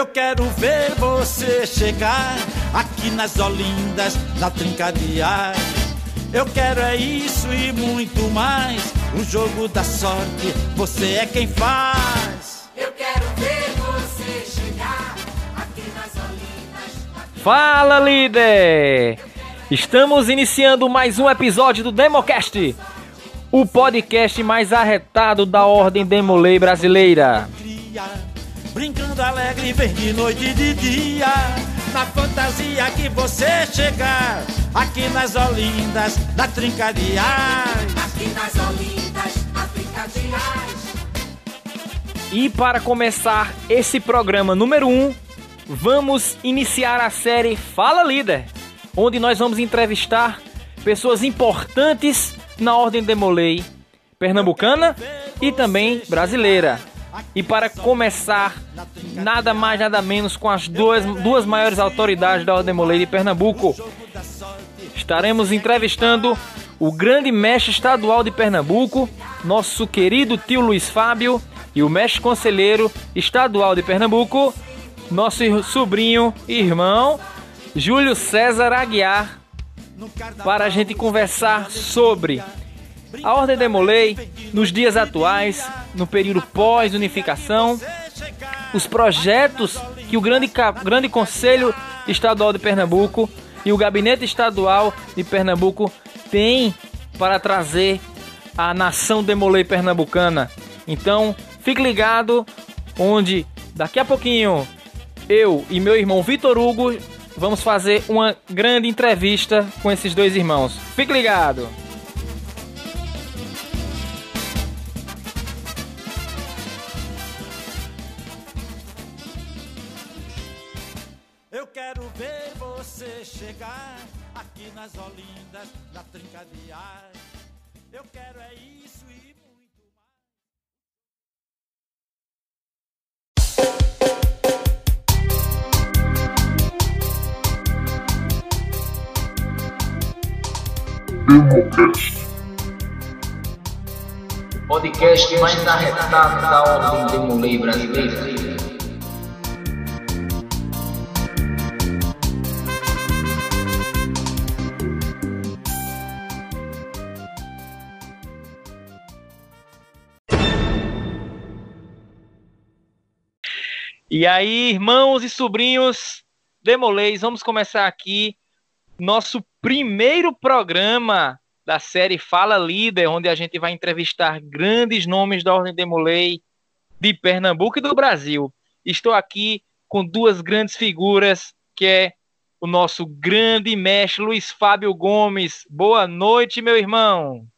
Eu quero ver você chegar aqui nas Olindas, na Trincadear. Eu quero é isso e muito mais. O jogo da sorte, você é quem faz. Eu quero ver você chegar aqui nas Olindas. Fala, líder! Estamos iniciando mais um episódio do Democast, o podcast mais arretado da ordem Demolei brasileira. Brincando alegre, vem de noite e de dia. Na fantasia que você chegar, aqui nas Olindas, da Trincadiais. Aqui nas Olindas, na Trincadiais. E para começar esse programa número 1, um, vamos iniciar a série Fala Líder, onde nós vamos entrevistar pessoas importantes na ordem Demolei, pernambucana e também brasileira. E para começar, nada mais nada menos com as duas, duas maiores autoridades da Ordem Molei de Pernambuco. Estaremos entrevistando o grande mestre estadual de Pernambuco, nosso querido tio Luiz Fábio, e o mestre conselheiro estadual de Pernambuco, nosso sobrinho e irmão, Júlio César Aguiar, para a gente conversar sobre a Ordem Demolei, nos dias atuais, no período pós-unificação, os projetos que o grande, grande Conselho Estadual de Pernambuco e o Gabinete Estadual de Pernambuco têm para trazer a nação Demolei pernambucana. Então, fique ligado, onde daqui a pouquinho eu e meu irmão Vitor Hugo vamos fazer uma grande entrevista com esses dois irmãos. Fique ligado! Quero ver você chegar aqui nas Olindas, na trinca de ar. Eu quero é isso e muito mais. Democast. O podcast mais arretado da ordem Demolei brasileira. E aí, irmãos e sobrinhos, Demoleis, vamos começar aqui nosso primeiro programa da série Fala Líder, onde a gente vai entrevistar grandes nomes da Ordem Demolei de Pernambuco e do Brasil. Estou aqui com duas grandes figuras, que é o nosso grande mestre Luiz Fábio Gomes. Boa noite, meu irmão.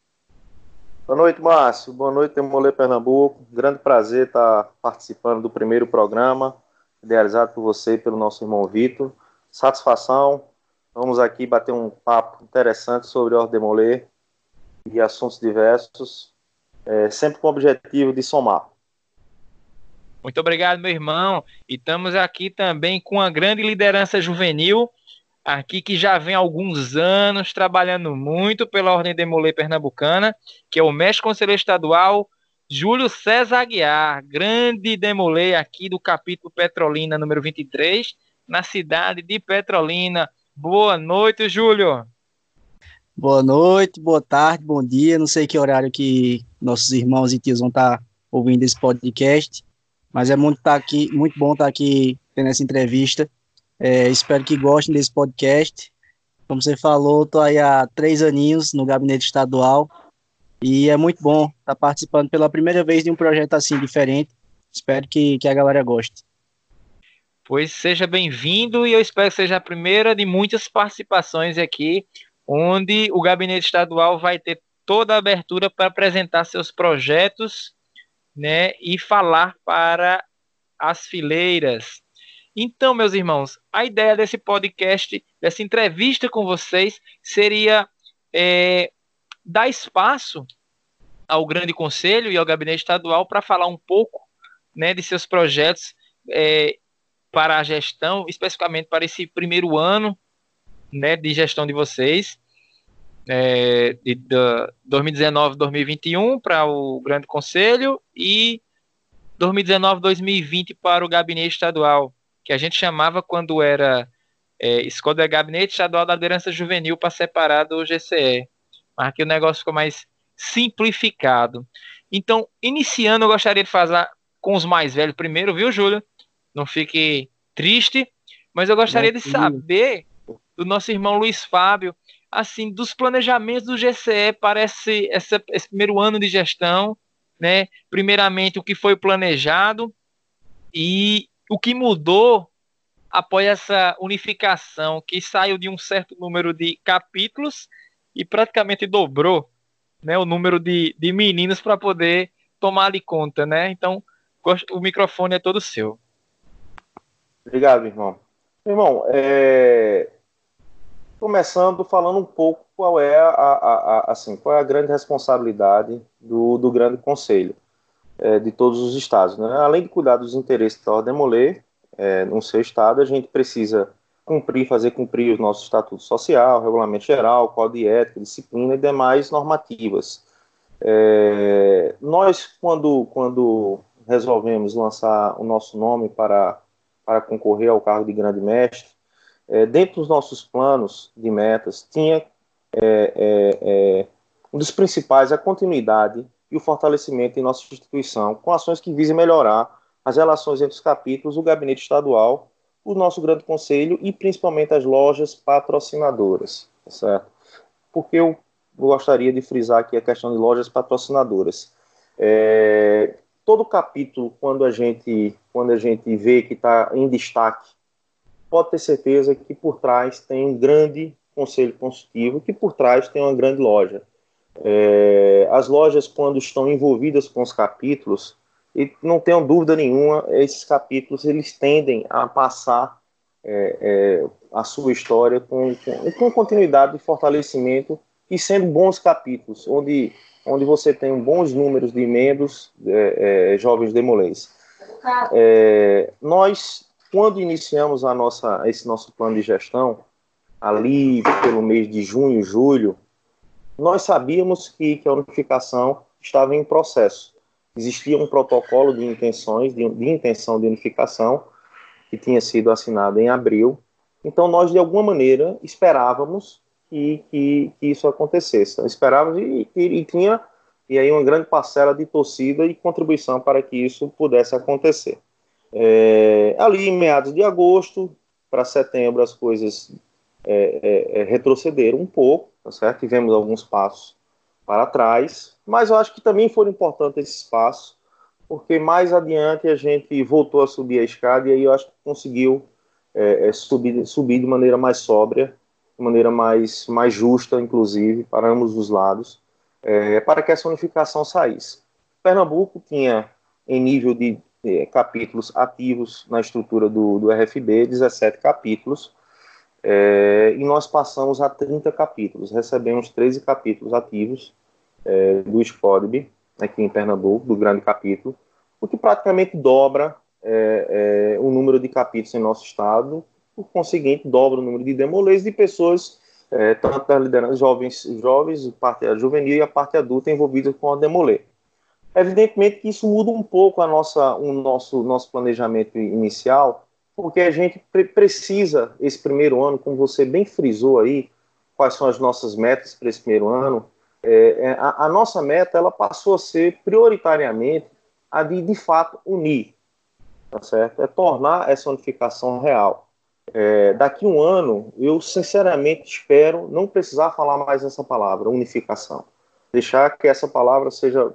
Boa noite, Márcio. Boa noite, Demolê Pernambuco. Grande prazer estar participando do primeiro programa, idealizado por você e pelo nosso irmão Vitor. Satisfação. Vamos aqui bater um papo interessante sobre Ordem Demolê e assuntos diversos, é, sempre com o objetivo de somar. Muito obrigado, meu irmão. E estamos aqui também com a grande liderança juvenil, aqui que já vem há alguns anos trabalhando muito pela Ordem Demolê Pernambucana, que é o mestre conselheiro estadual Júlio César Aguiar, grande Demolê aqui do capítulo Petrolina número 23, na cidade de Petrolina. Boa noite, Júlio. Boa noite, boa tarde, bom dia. Não sei que horário que nossos irmãos e tios vão estar ouvindo esse podcast, mas é muito, tá aqui, muito bom estar aqui tendo essa entrevista é, espero que gostem desse podcast. Como você falou, estou aí há três aninhos no gabinete estadual e é muito bom estar participando pela primeira vez de um projeto assim diferente. Espero que, que a galera goste. Pois seja bem-vindo e eu espero que seja a primeira de muitas participações aqui, onde o gabinete estadual vai ter toda a abertura para apresentar seus projetos, né, e falar para as fileiras. Então, meus irmãos, a ideia desse podcast, dessa entrevista com vocês, seria é, dar espaço ao Grande Conselho e ao Gabinete Estadual para falar um pouco né, de seus projetos é, para a gestão, especificamente para esse primeiro ano né, de gestão de vocês, é, de, de 2019-2021 para o Grande Conselho e 2019-2020 para o Gabinete Estadual. Que a gente chamava quando era é, escola de Gabinete Estadual da Liderança Juvenil para separar do GCE. Mas aqui o negócio ficou mais simplificado. Então, iniciando, eu gostaria de fazer com os mais velhos primeiro, viu, Júlio? Não fique triste, mas eu gostaria de saber do nosso irmão Luiz Fábio, assim, dos planejamentos do GCE para esse, esse, esse primeiro ano de gestão, né? Primeiramente, o que foi planejado e o que mudou após essa unificação, que saiu de um certo número de capítulos e praticamente dobrou né, o número de, de meninos para poder tomar ali conta, né? Então, o microfone é todo seu. Obrigado, irmão. Irmão, é... começando falando um pouco qual é a, a, a, assim, qual é a grande responsabilidade do, do grande conselho é, de todos os estados. Né? Além de cuidar dos interesses da Ordem Moler, é, no seu estado, a gente precisa cumprir, fazer cumprir o nosso estatuto social, regulamento geral, código de ética, disciplina e demais normativas. É, nós, quando, quando resolvemos lançar o nosso nome para, para concorrer ao cargo de grande mestre, é, dentro dos nossos planos de metas, tinha é, é, é um dos principais a continuidade e o fortalecimento em nossa instituição, com ações que visem melhorar as relações entre os capítulos, o gabinete estadual o nosso grande conselho e principalmente as lojas patrocinadoras, tá certo? Porque eu gostaria de frisar aqui a questão de lojas patrocinadoras. É, todo capítulo, quando a gente, quando a gente vê que está em destaque, pode ter certeza que por trás tem um grande conselho consultivo, que por trás tem uma grande loja. É, as lojas, quando estão envolvidas com os capítulos, e não tenham dúvida nenhuma, esses capítulos eles tendem a passar é, é, a sua história com, com, com, continuidade de fortalecimento e sendo bons capítulos, onde, onde você tem bons números de membros é, é jovens demolês. É, nós, quando iniciamos a nossa, esse nosso plano de gestão, ali pelo mês de junho, julho, nós sabíamos que, que a unificação estava em processo existia um protocolo de intenções, de, de intenção de unificação, que tinha sido assinado em abril. Então, nós, de alguma maneira, esperávamos que, que, que isso acontecesse. Esperávamos e, e, e, tinha e aí uma grande parcela de torcida e contribuição para que isso pudesse acontecer. É, ali, em meados de agosto para setembro, as coisas é, é, é retrocederam um pouco, tá certo? Tivemos alguns passos para trás, mas eu acho que também foram importantes esse espaço, porque mais adiante a gente voltou a subir a escada e aí eu acho que conseguiu é, é, subir, subir de maneira mais sóbria, de maneira mais, mais justa, inclusive, para ambos os lados, é, para que essa unificação saísse. Pernambuco tinha, em nível de é, capítulos ativos na estrutura do, do RFB, 17 capítulos, é, e nós passamos a 30 capítulos, recebemos 13 capítulos ativos é, do SCODB, aqui em Pernambuco, do grande capítulo, o que praticamente dobra é, é, o número de capítulos em nosso estado, por conseguinte, dobra o número de demolês de pessoas, é, tanto das lideranças jovens, jovens, parte juvenil e a parte adulta envolvidas com a demolê. Evidentemente que isso muda um pouco a nossa, o nosso, nosso planejamento inicial, porque a gente pre precisa, esse primeiro ano, como você bem frisou aí, quais são as nossas metas para esse primeiro ano, é, é, a, a, nossa meta ela passou a ser prioritariamente a de, de fato, unir, tá certo? É tornar essa unificação real. É, daqui um ano, eu sinceramente espero não precisar falar mais essa palavra, unificação. Deixar que essa palavra seja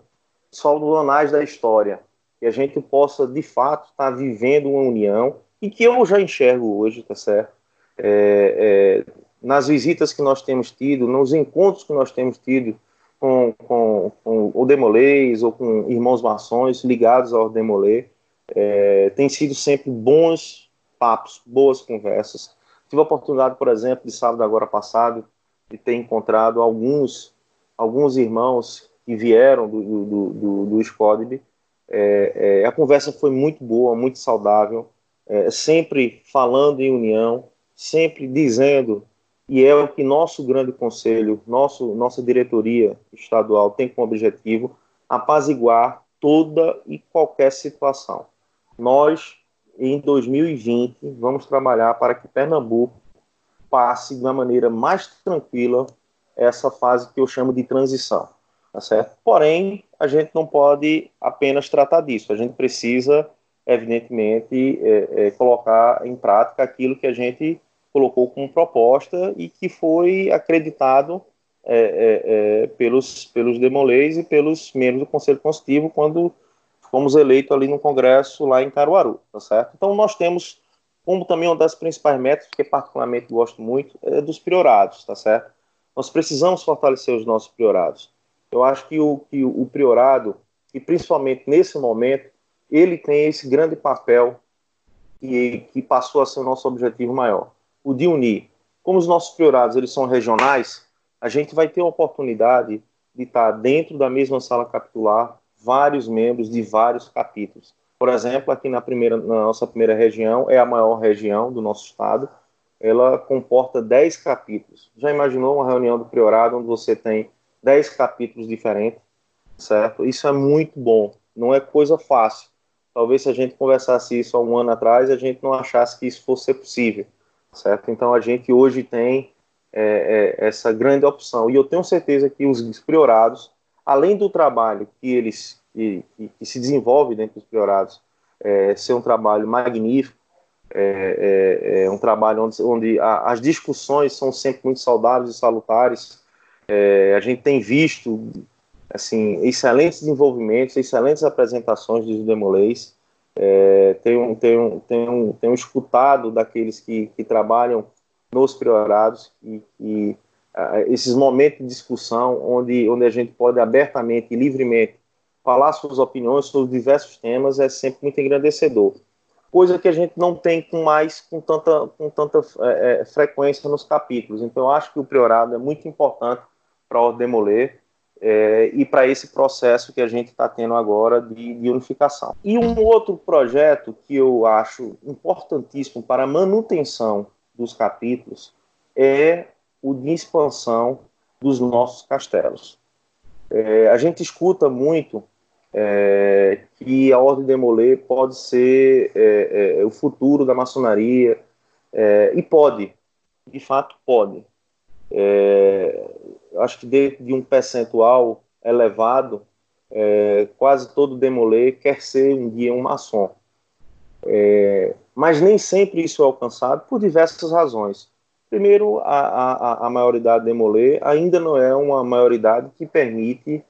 só do anais da história, que a gente possa, de fato, estar tá vivendo uma união e que eu já enxergo hoje, tá certo? É, é, nas visitas que nós temos tido, nos encontros que nós temos tido com, com, com o Demolês ou com irmãos maçons ligados ao Demolê, é, tem sido sempre bons papos, boas conversas. Tive a oportunidade, por exemplo, de sábado agora passado, de ter encontrado alguns, alguns irmãos que vieram do, do, do, do. É, é, a conversa foi muito boa, muito saudável é, sempre falando em união, sempre dizendo, e é o que nosso grande conselho, nosso, nossa diretoria estadual tem como objetivo, apaziguar toda e qualquer situação. Nós, em 2020, vamos trabalhar para que Pernambuco passe de uma maneira mais tranquila essa fase que eu chamo de transição, tá certo? Porém, a gente não pode apenas tratar disso, a gente precisa, evidentemente, é, é, colocar em prática aquilo que a gente colocou como proposta e que foi acreditado é, é, é pelos, pelos demolês e pelos membros do Conselho Constitutivo quando fomos eleitos ali no Congresso lá em Caruaru, tá certo? Então nós temos como também uma das principais metas, que particularmente gosto muito, é dos priorados, tá certo? Nós precisamos fortalecer os nossos priorados. Eu acho que o, que o priorado, e principalmente nesse momento, ele tem esse grande papel que, que passou a ser o nosso objetivo maior, o de unir. Como os nossos priorados eles são regionais, a gente vai ter a oportunidade de estar dentro da mesma sala capitular vários membros de vários capítulos. Por exemplo, aqui na, primeira, na nossa primeira região, é a maior região do nosso estado, ela comporta 10 capítulos. Já imaginou uma reunião do priorado onde você tem 10 capítulos diferentes, certo? Isso é muito bom, não é coisa fácil. Talvez se a gente conversasse isso há um ano atrás, a gente não achasse que isso fosse possível, certo? Então a gente hoje tem é, é, essa grande opção. E eu tenho certeza que os priorados, além do trabalho que eles que, que, que se desenvolve dentro dos priorados é, ser um trabalho magnífico, é, é, é um trabalho onde, onde a, as discussões são sempre muito saudáveis e salutares. É, a gente tem visto assim excelentes desenvolvimentos, excelentes apresentações dos demolês. É, tenho, tenho, tenho, tenho escutado daqueles que, que trabalham nos priorados e, e uh, esses momentos de discussão onde, onde a gente pode abertamente e livremente falar suas opiniões sobre diversos temas é sempre muito engrandecedor. Coisa que a gente não tem com mais com tanta, com tanta é, é, frequência nos capítulos. Então, eu acho que o priorado é muito importante para o Demoler é, e para esse processo que a gente está tendo agora de, de, unificação. E um outro projeto que eu acho importantíssimo para a manutenção dos capítulos é o de expansão dos nossos castelos. É, a gente escuta muito é, que a ordem de demoler pode ser é, é, o futuro da maçonaria, é, e pode, de fato pode. É, acho que dentro de um percentual elevado, é, quase todo demoler quer ser um dia um maçom. mas nem sempre isso é alcançado por diversas razões. Primeiro, a, a, a maioridade demoler ainda não é uma maioridade que permite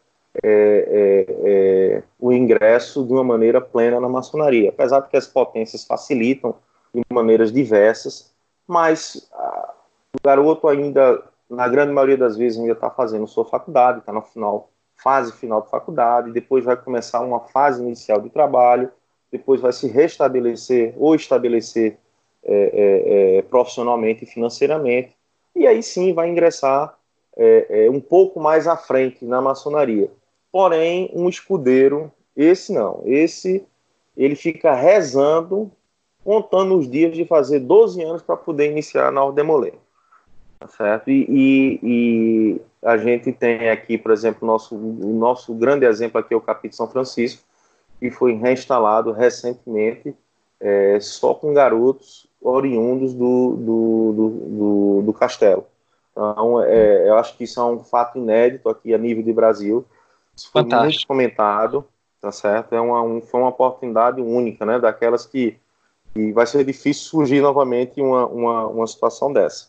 é, é, é, o ingresso de uma maneira plena na maçonaria, apesar de que as potências facilitam de maneiras diversas, mas a, o garoto ainda, na grande maioria das vezes, ainda está fazendo sua faculdade, está na final, fase final de faculdade, depois vai começar uma fase inicial de trabalho, depois vai se restabelecer ou estabelecer é, é, é, profissionalmente e financeiramente, e aí sim vai ingressar um pouco mais à frente na maçonaria. Porém, um escudeiro, esse não. Esse, ele fica rezando, contando os dias de fazer 12 anos para poder iniciar na Ordem Molê. Tá certo? E, e, e, a gente tem aqui, por exemplo, nosso, o nosso grande exemplo aqui é o Capítulo São Francisco, que foi reinstalado recentemente é, só com garotos oriundos do, do, do, do, do castelo. Então, é, eu acho que isso é um fato inédito aqui a nível de Brasil. Isso foi Fantástico. muito comentado, tá certo? É uma, um, foi uma oportunidade única, né? Daquelas que, que vai ser difícil surgir novamente uma, uma, uma situação dessa.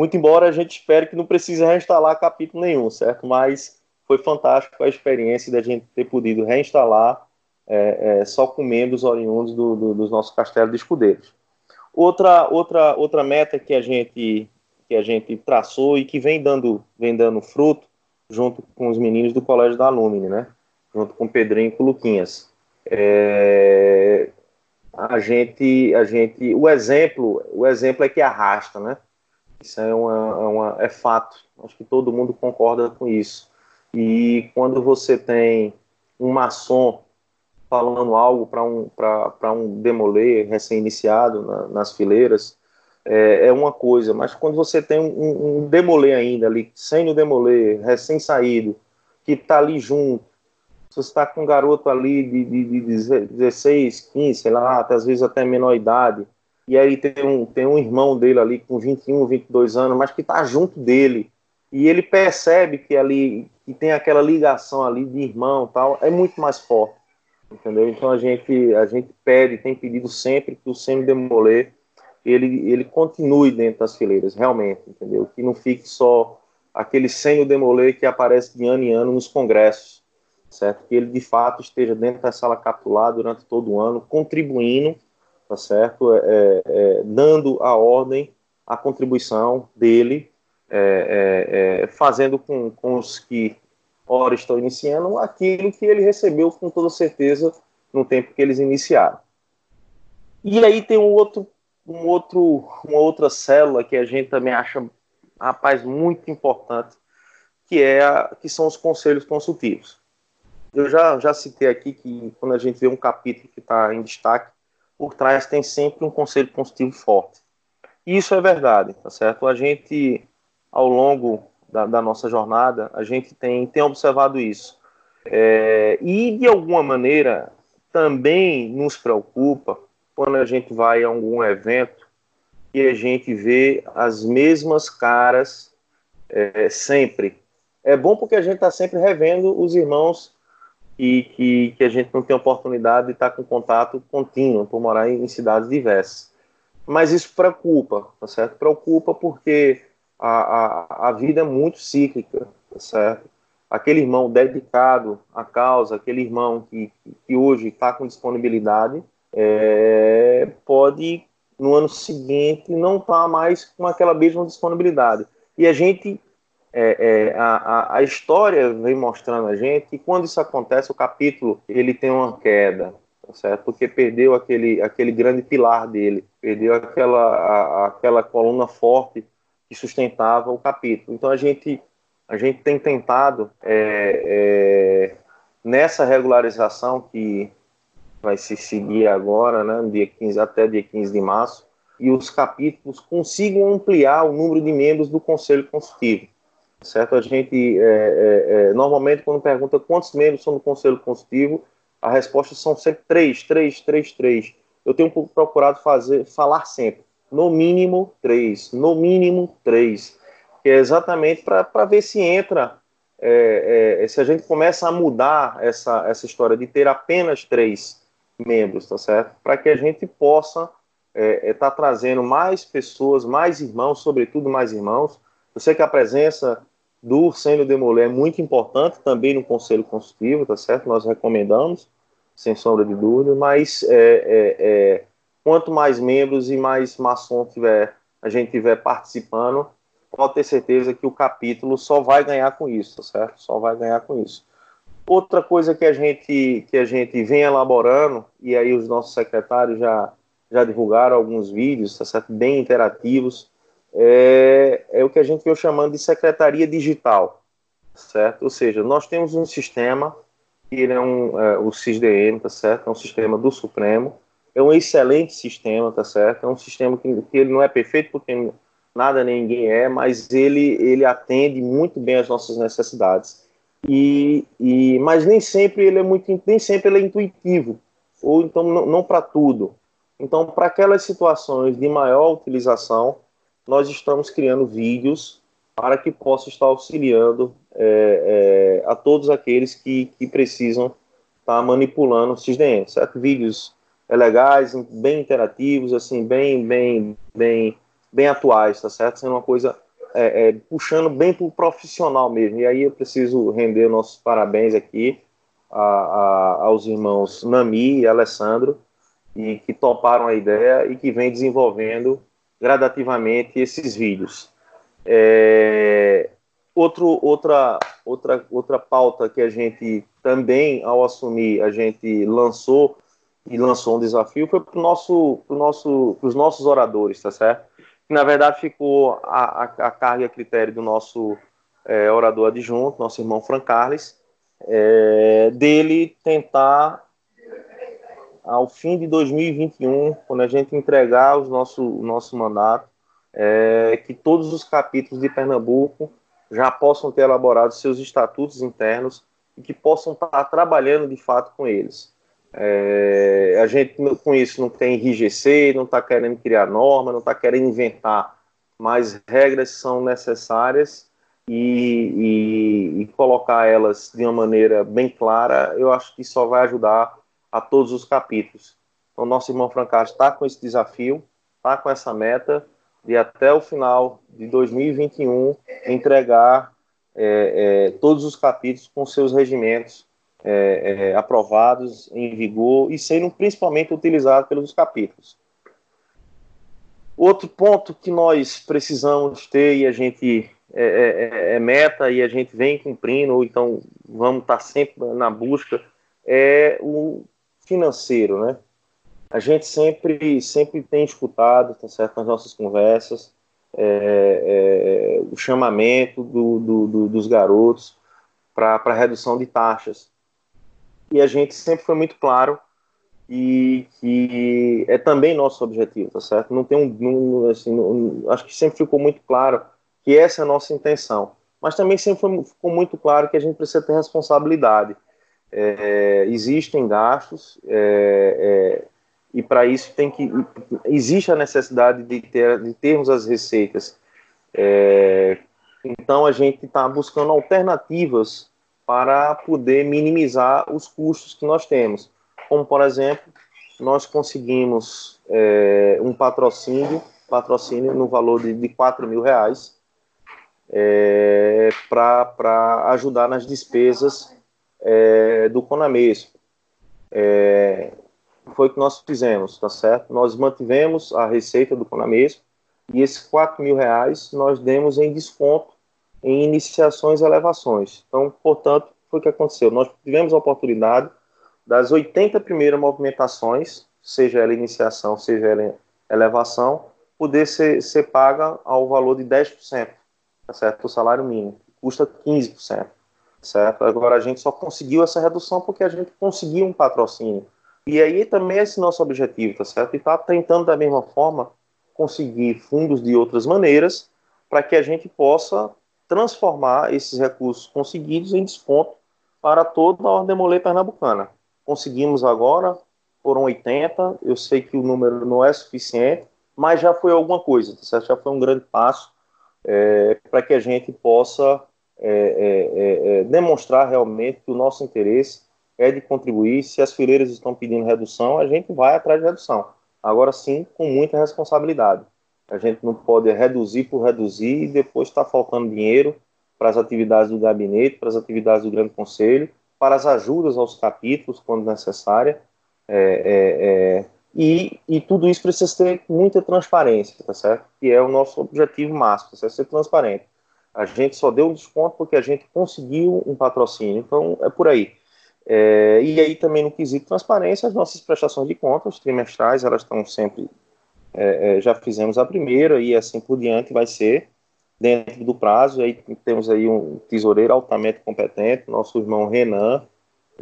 Muito embora a gente espere que não precise reinstalar capítulo nenhum, certo? Mas foi fantástico a experiência da gente ter podido reinstalar é, é, só com membros oriundos do, do, dos nossos castelos de escudeiros. Outra, outra, outra meta que a gente que a gente traçou e que vem dando, vem dando fruto junto com os meninos do Colégio da Alumni, né? Junto com Pedrinho e com Luquinhas. É, a gente, a gente, o exemplo, o exemplo é que arrasta, né? Isso é, uma, é, uma, é fato. Acho que todo mundo concorda com isso. E quando você tem um maçom falando algo para um, um demoler recém-iniciado na, nas fileiras, é, é, uma coisa, mas quando você tem um, um demoler ainda ali, o demoler, recém-saído, que está ali junto, Se você está com um garoto ali de, de, de 16, 15, sei lá, até, às vezes até menor idade, e aí tem um, tem um irmão dele ali com 21, 22 anos, mas que está junto dele, e ele percebe que ali que tem aquela ligação ali de irmão tal, é muito mais forte, entendeu? Então a gente a gente pede, tem pedido sempre que o semi demoler ele ele continue dentro das fileiras, realmente, entendeu? Que não fique só aquele sênior demoler que aparece de ano em ano nos congressos, certo? Que ele de fato esteja dentro da sala capitular durante todo o ano, contribuindo, tá certo? É, é, é dando a ordem, a contribuição dele, é, é, é, fazendo com, com os que ora estão iniciando aquilo que ele recebeu com toda certeza no tempo que eles iniciaram. E aí tem um outro, um outro, uma outra célula que a gente também acha rapaz, muito importante, que, é a, que são os conselhos consultivos. Eu já, já citei aqui que quando a gente vê um capítulo que está em destaque, por trás tem sempre um conselho consultivo forte. Isso é verdade, tá certo? A gente, ao longo da, da nossa jornada, a gente tem, tem observado isso. É, e, de alguma maneira, também nos preocupa quando a gente vai a algum evento e a gente vê as mesmas caras é, sempre. É bom porque a gente está sempre revendo os irmãos e que, que a gente não tem oportunidade de estar tá com contato contínuo por morar em, em cidades diversas. Mas isso preocupa, tá certo? Preocupa porque a, a, a vida é muito cíclica, tá certo? Aquele irmão dedicado à causa, aquele irmão que, que hoje está com disponibilidade, é, pode no ano seguinte não está mais com aquela mesma disponibilidade. E a gente, é, é, a, a, história vem mostrando a gente que quando isso acontece, o capítulo ele tem uma queda, tá certo? Porque perdeu aquele, aquele grande pilar dele, perdeu aquela, a, aquela coluna forte que sustentava o capítulo. Então a gente, a gente tem tentado é, é nessa regularização que vai se seguir agora, né, dia 15, até dia 15 de março, e os capítulos consigam ampliar o número de membros do Conselho Consultivo. Certo? A gente, é, é, é, normalmente, quando pergunta quantos membros são do Conselho Consultivo, a resposta são sempre três, três, três, três. Eu tenho procurado fazer, falar sempre, no mínimo três, no mínimo três, que é exatamente para ver se entra, é, é, se a gente começa a mudar essa, essa história de ter apenas três membros, tá certo? Para que a gente possa estar é, é, tá trazendo mais pessoas, mais irmãos, sobretudo mais irmãos. Eu sei que a presença do Sênio Demolé é muito importante também no Conselho Consultivo, tá certo? Nós recomendamos, sem sombra de dúvida, mas é, é, é, quanto mais membros e mais maçom tiver, a gente tiver participando, pode ter certeza que o capítulo só vai ganhar com isso, tá certo? Só vai ganhar com isso. Outra coisa que a gente que a gente vem elaborando e aí os nossos secretários já já divulgaram alguns vídeos, tá certo? Bem interativos, é, é o que a gente veio chamando de secretaria digital, certo? Ou seja, nós temos um sistema que ele é um é, o SISDM, tá certo? É um sistema do Supremo, é um excelente sistema, tá certo? É um sistema que, que ele não é perfeito porque nada nem ninguém é, mas ele ele atende muito bem às nossas necessidades e, e mas nem sempre ele é muito nem sempre ele é intuitivo ou então não, não para tudo então para aquelas situações de maior utilização nós estamos criando vídeos para que possa estar auxiliando é, é, a todos aqueles que, que precisam estar tá manipulando o SysDM, certo? Vídeos legais, bem interativos, assim, bem, bem, bem, bem atuais, tá certo? Sendo uma coisa é, é, puxando bem para o profissional mesmo. E aí eu preciso render nossos parabéns aqui a, a, aos irmãos Nami e Alessandro, e que toparam a ideia e que vem desenvolvendo gradativamente esses vídeos. É, outro, outra, outra, outra pauta que a gente também, ao assumir, a gente lançou e lançou um desafio foi para nosso, pro nosso, os nossos oradores, tá certo? que na verdade ficou a, a, a carga e a critério do nosso é, orador adjunto, nosso irmão Fran Carles, é, dele tentar, ao fim de 2021, quando a gente entregar os nosso, o nosso mandato, é, que todos os capítulos de Pernambuco já possam ter elaborado seus estatutos internos e que possam estar trabalhando de fato com eles. É, a gente com isso não tem enrijecer, não está querendo criar norma, não está querendo inventar, mas regras são necessárias e, e, e, colocar elas de uma maneira bem clara, eu acho que só vai ajudar a todos os capítulos. Então, nosso irmão Francastro está com esse desafio, está com essa meta de até o final de 2021 entregar é, é, todos os capítulos com seus regimentos é, é, aprovados, em vigor e sendo principalmente utilizados pelos capítulos. Outro ponto que nós precisamos ter e a gente é, é, é, meta e a gente vem cumprindo, ou então vamos estar sempre na busca, é o financeiro, né? A gente sempre, sempre tem escutado, tá certo, nas nossas conversas, é, é, o chamamento do, do, do, dos garotos para redução de taxas. E a gente sempre foi muito claro e que é também nosso objetivo, tá certo? Não tem um, assim, um, acho que sempre ficou muito claro que essa é a nossa intenção. Mas também sempre foi, ficou muito claro que a gente precisa ter responsabilidade. É, existem gastos é, é, e para isso tem que existe a necessidade de, ter, de termos as receitas. É, então a gente está buscando alternativas para poder minimizar os custos que nós temos. Como por exemplo, nós conseguimos é, um patrocínio, patrocínio no valor de, de 4 mil reais é, para ajudar nas despesas é, do Conamesco. É, foi o que nós fizemos, tá certo? Nós mantivemos a receita do Conamesco e esses 4 mil reais nós demos em desconto em iniciações e elevações. Então, portanto, foi o que aconteceu. Nós tivemos a oportunidade das 80 primeiras movimentações, seja ela iniciação, seja ela elevação, poder ser, ser paga ao valor de 10%, tá certo? O salário mínimo, custa 15%, certo? Agora a gente só conseguiu essa redução porque a gente conseguiu um patrocínio. E aí também é esse nosso objetivo, tá certo? E está tentando da mesma forma conseguir fundos de outras maneiras para que a gente possa transformar esses recursos conseguidos em desconto para toda a Ordem Molê Pernambucana. Conseguimos agora, foram 80, eu sei que o número não é suficiente, mas já foi alguma coisa, tá certo? já foi um grande passo é, para que a gente possa é, é, é, é demonstrar realmente que o nosso interesse é de contribuir. Se as fileiras estão pedindo redução, a gente vai atrás de redução. Agora sim, com muita responsabilidade. A gente não pode reduzir por reduzir e depois está faltando dinheiro para as atividades do gabinete, para as atividades do Grande Conselho, para as ajudas aos capítulos, quando necessária. É, é, é, e, e, tudo isso precisa ter muita transparência, tá certo? Que é o nosso objetivo máximo, precisa ser transparente. A gente só deu um desconto porque a gente conseguiu um patrocínio, então é por aí. É, e aí também no quesito transparência, as nossas prestações de contas trimestrais, elas estão sempre, é, é, já fizemos a primeira e assim por diante vai ser dentro do prazo, aí temos aí um tesoureiro altamente competente, nosso irmão Renan,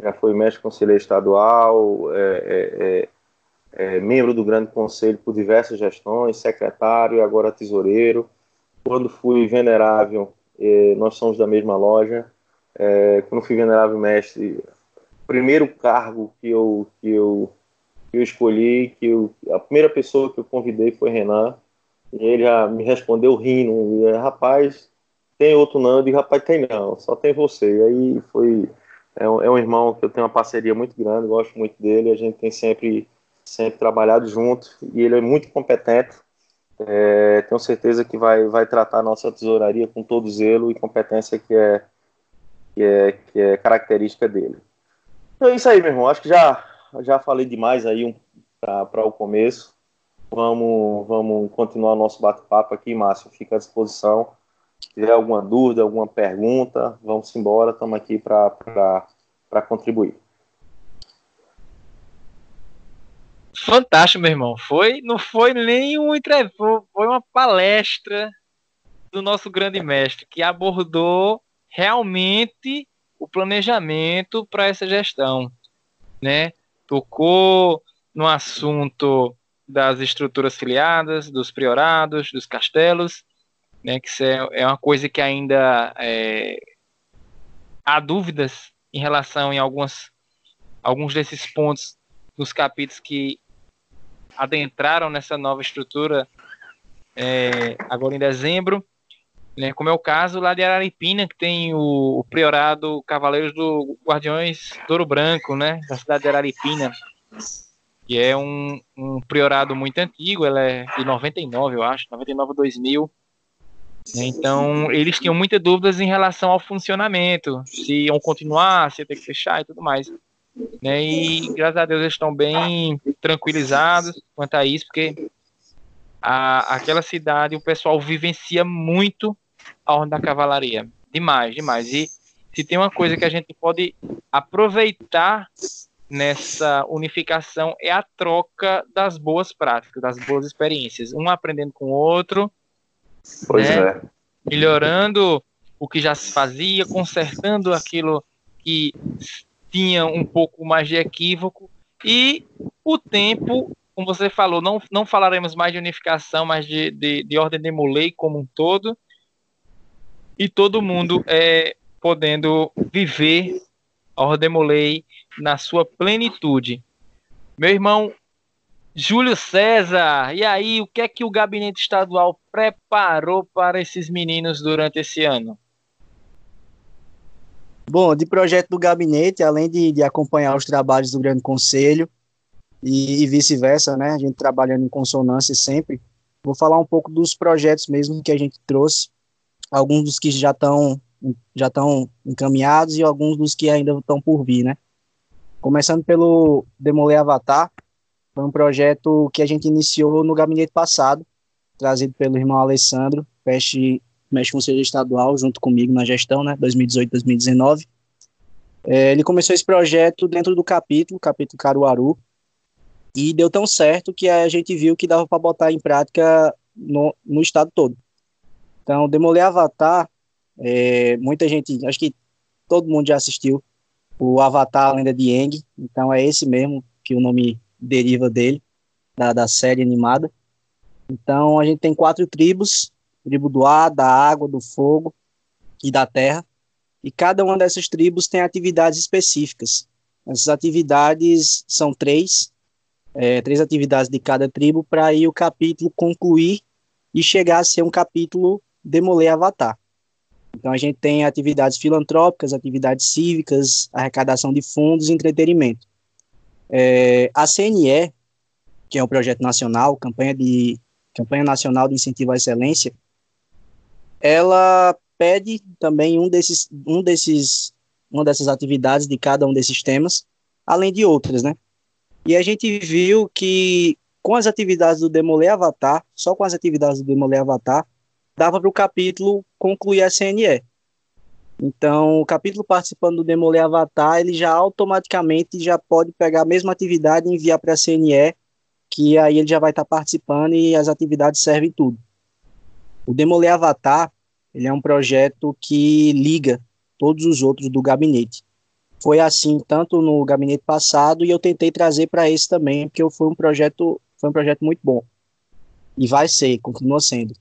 já foi mestre conselheiro estadual, é, é, é, membro do grande conselho por diversas gestões, secretário e agora tesoureiro, quando fui venerável, nós somos da mesma loja, quando fui venerável mestre, primeiro cargo que eu, que eu, que eu escolhi, que eu, a primeira pessoa que eu convidei foi Renan, e ele já me respondeu rindo, e, rapaz, tem outro? Eu disse, rapaz, tem não, só tem você. E aí foi, é um, é um irmão que eu tenho uma parceria muito grande, gosto muito dele, a gente tem sempre, sempre trabalhado junto, e ele é muito competente, é, tenho certeza que vai, vai tratar a nossa tesouraria com todo zelo e competência que é, que é, que é característica dele. Então é isso aí, meu irmão. Acho que já, já falei demais aí um, para o começo. Vamos, vamos continuar nosso bate-papo aqui, Márcio. Fica à disposição. Se tiver alguma dúvida, alguma pergunta, vamos embora. Estamos aqui para contribuir. Fantástico, meu irmão. Foi, não foi nem um entrevista, foi uma palestra do nosso grande mestre que abordou realmente o planejamento para essa gestão, né? Tocou no assunto das estruturas filiadas, dos priorados, dos castelos, né? Que é, é uma coisa que ainda é, há dúvidas em relação em algumas, alguns desses pontos dos capítulos que adentraram nessa nova estrutura é, agora em dezembro, né, como é o caso lá de Araripina, que tem o, o Priorado Cavaleiros do Guardiões Douro Branco, né, da cidade de Araripina, que é um, um priorado muito antigo, ela é de 99, eu acho, 99 2000, então, eles tinham muitas dúvidas em relação ao funcionamento, se iam continuar, se ia ter que fechar e tudo mais. Né? E graças a Deus eles estão bem tranquilizados quanto a isso, porque a, aquela cidade o pessoal vivencia muito a ordem da cavalaria. Demais, demais. E se tem uma coisa que a gente pode aproveitar nessa unificação é a troca das boas práticas, das boas experiências, um aprendendo com o outro Pois né? é. Melhorando o que já se fazia, consertando aquilo que tinha um pouco mais de equívoco e o tempo, como você falou, não, não falaremos mais de unificação, mas de, de, de ordem de Muley como um todo e todo mundo é podendo viver a ordem Muley na sua plenitude. Meu irmão, Júlio César, e aí, o que é que o gabinete estadual preparou para esses meninos durante esse ano? Bom, de projeto do gabinete, além de, de acompanhar os trabalhos do Grande Conselho e, e vice-versa, né, a gente trabalhando em consonância sempre, vou falar um pouco dos projetos mesmo que a gente trouxe, alguns dos que já estão já estão encaminhados e alguns dos que ainda estão por vir, né? Começando pelo Demoler Avatar, foi um projeto que a gente iniciou no gabinete passado, trazido pelo irmão Alessandro, Peste, mexe conselho estadual, junto comigo na gestão, né, 2018-2019. É, ele começou esse projeto dentro do capítulo, capítulo Caruaru, e deu tão certo que a gente viu que dava para botar em prática no, no estado todo. Então, Demoler Avatar, é, muita gente, acho que todo mundo já assistiu o Avatar, a Lenda de Aang, então é esse mesmo que o nome deriva dele, da, da série animada. Então a gente tem quatro tribos: tribo do ar, da água, do fogo e da terra. E cada uma dessas tribos tem atividades específicas. Essas atividades são três, é, três atividades de cada tribo para aí o capítulo concluir e chegar a ser um capítulo demoler Avatar. Então a gente tem atividades filantrópicas, atividades cívicas, arrecadação de fundos entretenimento. É, a CNE, que é um projeto nacional, campanha, de, campanha nacional de incentivo à excelência, ela pede também um desses, um desses, uma dessas atividades de cada um desses temas, além de outras, né? E a gente viu que com as atividades do Demoler Avatar, só com as atividades do Demoler Avatar, dava para o capítulo concluir a CNE. Então, o capítulo participando do Demoler Avatar, ele já automaticamente já pode pegar a mesma atividade e enviar para a CNE, que aí ele já vai estar tá participando e as atividades servem tudo. O Demoler Avatar, ele é um projeto que liga todos os outros do gabinete. Foi assim tanto no gabinete passado e eu tentei trazer para esse também, porque foi um projeto, foi um projeto muito bom. E vai ser, continua sendo.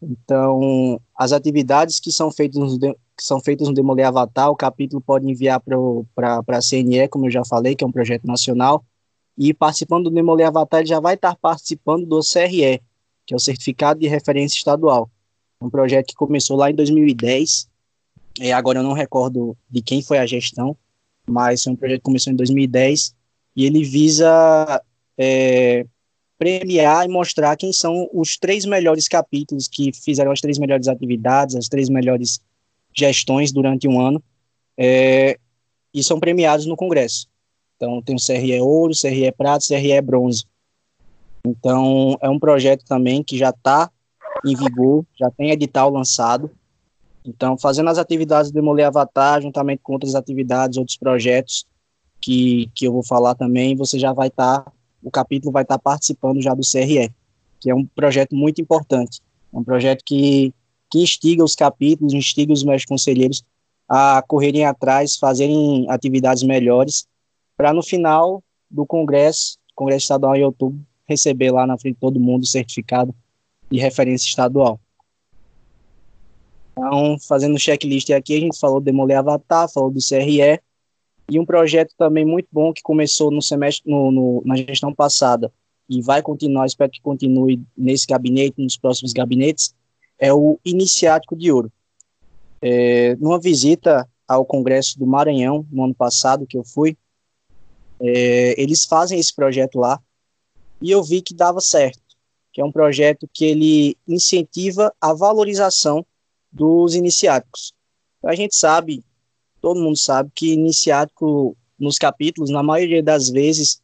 Então, as atividades que são feitas no, que são feitas no Demoler Avatar, o capítulo pode enviar para a CNE, como eu já falei, que é um projeto nacional, e participando do Demoler Avatar, ele já vai estar participando do CRE, que é o Certificado de Referência Estadual. Um projeto que começou lá em 2010, é, agora eu não recordo de quem foi a gestão, mas é um projeto que começou em 2010, e ele visa é, premiar e mostrar quem são os três melhores capítulos que fizeram as três melhores atividades, as três melhores gestões durante um ano é, e são premiados no Congresso. Então, tem o CRE Ouro, CRE Prata, CRE Bronze. Então, é um projeto também que já está em vigor, já tem edital lançado. Então, fazendo as atividades do Demoler Avatar, juntamente com outras atividades, outros projetos que, que eu vou falar também, você já vai estar, tá, o capítulo vai estar tá participando já do CRE, que é um projeto muito importante. É um projeto que que instiga os capítulos, instiga os meus conselheiros a correrem atrás, fazerem atividades melhores, para no final do Congresso, Congresso Estadual em outubro, receber lá na frente de todo mundo o certificado de referência estadual. Então, fazendo o checklist aqui, a gente falou do Demoler Avatar, falou do CRE, e um projeto também muito bom que começou no semestre, no, no, na gestão passada, e vai continuar, espero que continue nesse gabinete, nos próximos gabinetes, é o Iniciático de Ouro. É, numa visita ao Congresso do Maranhão, no ano passado que eu fui, é, eles fazem esse projeto lá, e eu vi que dava certo, que é um projeto que ele incentiva a valorização dos iniciáticos. A gente sabe, todo mundo sabe, que iniciático nos capítulos, na maioria das vezes,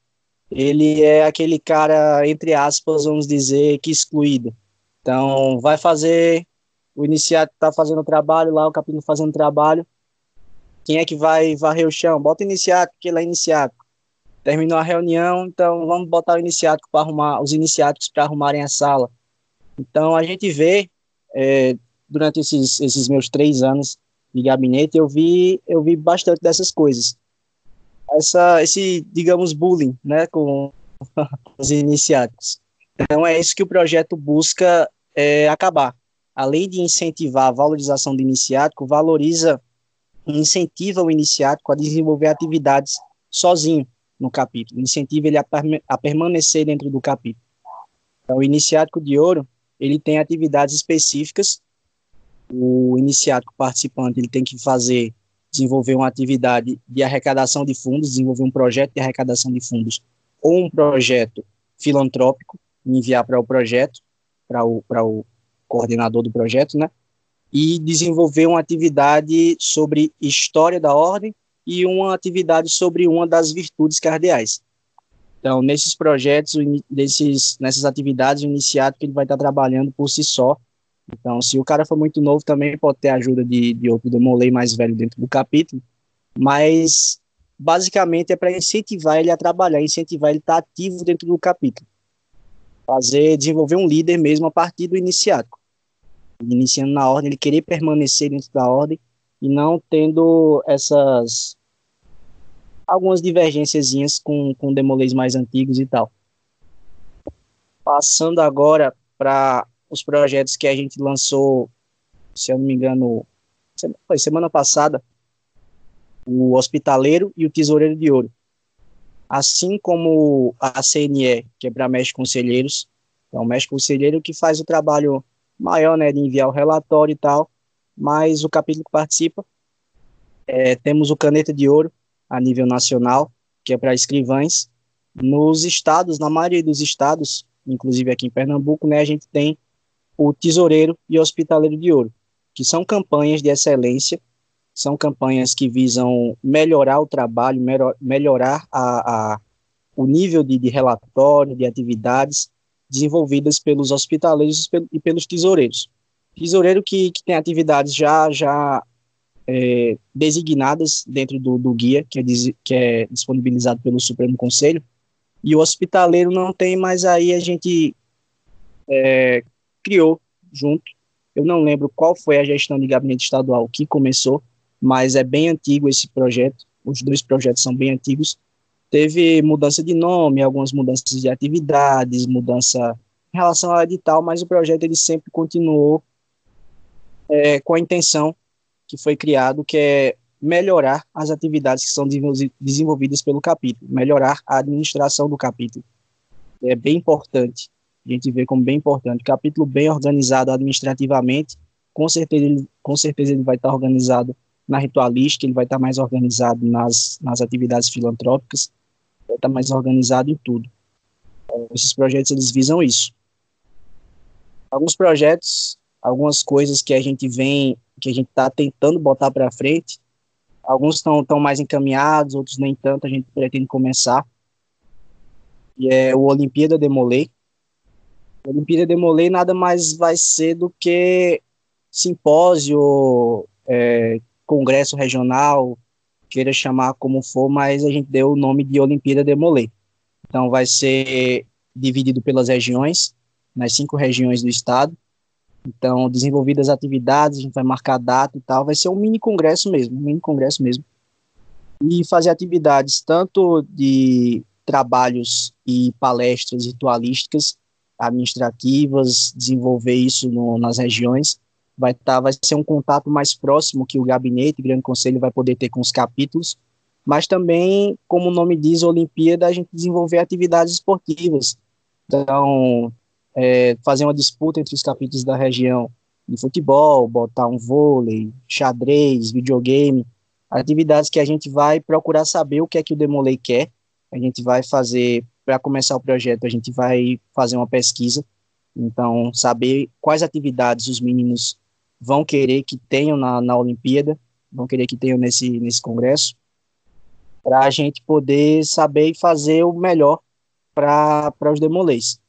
ele é aquele cara, entre aspas, vamos dizer, que excluído. Então, vai fazer, o iniciático está fazendo trabalho lá, o capítulo fazendo trabalho, quem é que vai varrer o chão? Bota iniciático, porque ele é iniciático. Terminou a reunião, então vamos botar o iniciático para arrumar, os iniciáticos para arrumarem a sala. Então, a gente vê é, durante esses, esses meus três anos de gabinete, eu vi, eu vi bastante dessas coisas. Essa, esse, digamos, bullying, né, com os iniciáticos. Então, é isso que o projeto busca é, acabar. Além de incentivar a valorização do iniciático, valoriza, incentiva o iniciático a desenvolver atividades sozinho no capítulo, incentiva ele a, a permanecer dentro do capítulo. Então, o iniciático de ouro, ele tem atividades específicas o iniciático participante ele tem que fazer, desenvolver uma atividade de arrecadação de fundos, desenvolver um projeto de arrecadação de fundos ou um projeto filantrópico, enviar para o projeto, para o, o coordenador do projeto, né? E desenvolver uma atividade sobre história da ordem e uma atividade sobre uma das virtudes cardeais. Então, nesses projetos, nesses, nessas atividades, o iniciático ele vai estar trabalhando por si só, então, se o cara for muito novo, também pode ter ajuda de, de outro demolei mais velho dentro do capítulo, mas basicamente é para incentivar ele a trabalhar, incentivar ele a estar ativo dentro do capítulo. Fazer, desenvolver um líder mesmo a partir do iniciático. Iniciando na ordem, ele querer permanecer dentro da ordem e não tendo essas algumas divergências com, com demolês mais antigos e tal. Passando agora para os projetos que a gente lançou, se eu não me engano, foi semana passada, o Hospitaleiro e o Tesoureiro de Ouro. Assim como a CNE, que é para Mestre Conselheiros, é o Mestre Conselheiro que faz o trabalho maior, né, de enviar o relatório e tal, mas o capítulo que participa, é, temos o Caneta de Ouro, a nível nacional, que é para escrivães. Nos estados, na maioria dos estados, inclusive aqui em Pernambuco, né, a gente tem o Tesoureiro e o Hospitaleiro de Ouro, que são campanhas de excelência, são campanhas que visam melhorar o trabalho, melhorar a, a o nível de, de, relatório, de atividades desenvolvidas pelos hospitaleiros e pelos tesoureiros. Tesoureiro que, que tem atividades já, já é, designadas dentro do, do guia, que é, que é disponibilizado pelo Supremo Conselho, e o hospitaleiro não tem, mas aí a gente é, criou junto. Eu não lembro qual foi a gestão de gabinete estadual que começou, mas é bem antigo esse projeto. Os dois projetos são bem antigos. Teve mudança de nome, algumas mudanças de atividades, mudança em relação ao edital, mas o projeto ele sempre continuou é, com a intenção que foi criado, que é melhorar as atividades que são desenvolvidas pelo capítulo, melhorar a administração do capítulo. É bem importante a gente vê como bem importante. Capítulo bem organizado administrativamente, com certeza ele, com certeza ele vai estar organizado na ritualística, ele vai estar mais organizado nas, nas atividades filantrópicas, vai estar mais organizado em tudo. Então, esses projetos, eles visam isso. Alguns projetos, algumas coisas que a gente vem, que a gente está tentando botar para frente, alguns estão tão mais encaminhados, outros nem tanto, a gente pretende começar, e é o Olimpíada Demolei, a Olimpíada de Molay nada mais vai ser do que simpósio, é, congresso regional, queira chamar como for, mas a gente deu o nome de Olimpíada de Molay. Então vai ser dividido pelas regiões, nas cinco regiões do estado. Então, desenvolvidas atividades, a gente vai marcar data e tal, vai ser um mini congresso mesmo, um mini congresso mesmo. E fazer atividades tanto de trabalhos e palestras ritualísticas, administrativas, desenvolver isso no, nas regiões, vai, tá, vai ser um contato mais próximo que o gabinete, o Grande Conselho vai poder ter com os capítulos, mas também, como o nome diz, Olimpíada, a gente desenvolver atividades esportivas. Então, é, fazer uma disputa entre os capítulos da região de futebol, botar um vôlei, xadrez, videogame, atividades que a gente vai procurar saber o que é que o Demolei quer. A gente vai fazer, para começar o projeto, a gente vai fazer uma pesquisa. Então, saber quais atividades os meninos vão querer que tenham na, na Olimpíada, vão querer que tenham nesse, nesse congresso, para a gente poder saber e fazer o melhor para os Demolês.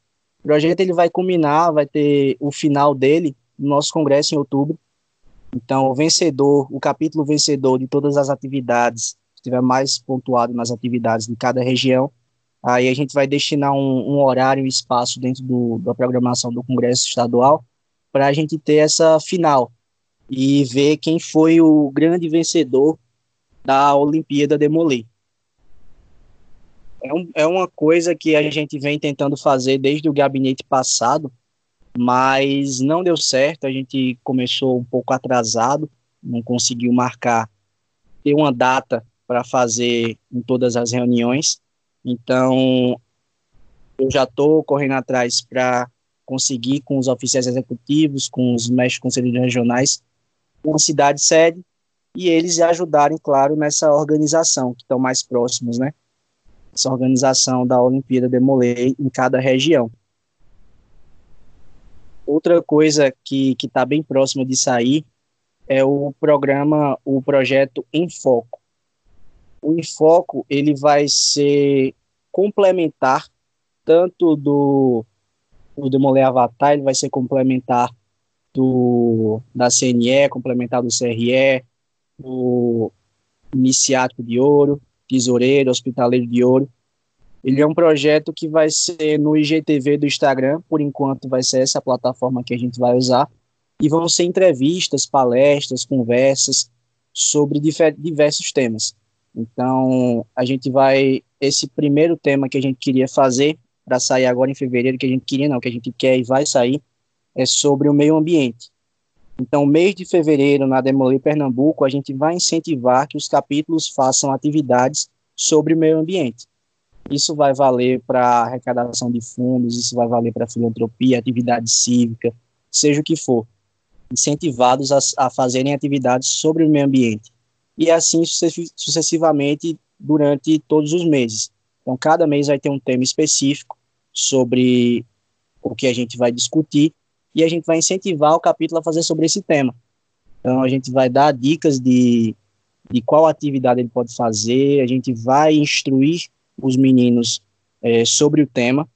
O projeto ele vai culminar, vai ter o final dele no nosso congresso em outubro. Então, o vencedor, o capítulo vencedor de todas as atividades, estiver mais pontuado nas atividades de cada região, aí a gente vai destinar um, um horário e espaço dentro do, da programação do congresso estadual para a gente ter essa final e ver quem foi o grande vencedor da Olimpíada Demolê é, um, é uma coisa que a gente vem tentando fazer desde o gabinete passado, mas não deu certo. A gente começou um pouco atrasado, não conseguiu marcar, ter uma data para fazer em todas as reuniões. Então, eu já estou correndo atrás para conseguir com os oficiais executivos, com os mestres conselheiros regionais, uma cidade sede e eles ajudarem, claro, nessa organização, que estão mais próximos, né? Essa organização da Olimpíada Demolei em cada região. Outra coisa que está bem próxima de sair é o programa, o projeto Em Foco. O Em Foco ele vai ser complementar tanto do, do Demolei Avatar, ele vai ser complementar do, da CNE, complementar do CRE, do Iniciático de Ouro, Tesoureiro, Hospitaleiro de Ouro. Ele é um projeto que vai ser no IGTV do Instagram, por enquanto vai ser essa plataforma que a gente vai usar, e vão ser entrevistas, palestras, conversas sobre diversos temas. Então, a gente vai, esse primeiro tema que a gente queria fazer, para sair agora em fevereiro, que a gente queria não, que a gente quer e vai sair, é sobre o meio ambiente. Então, mês de fevereiro, na Demolei Pernambuco, a gente vai incentivar que os capítulos façam atividades sobre o meio ambiente. Isso vai valer para arrecadação de fundos, isso vai valer para filantropia, atividade cívica, seja o que for. Incentivados a, a fazerem atividades sobre o meio ambiente. E assim sucessivamente durante todos os meses. Então, cada mês vai ter um tema específico sobre o que a gente vai discutir e a gente vai incentivar o capítulo a fazer sobre esse tema. Então, a gente vai dar dicas de, de qual atividade ele pode fazer, a gente vai instruir os meninos é, sobre o tema.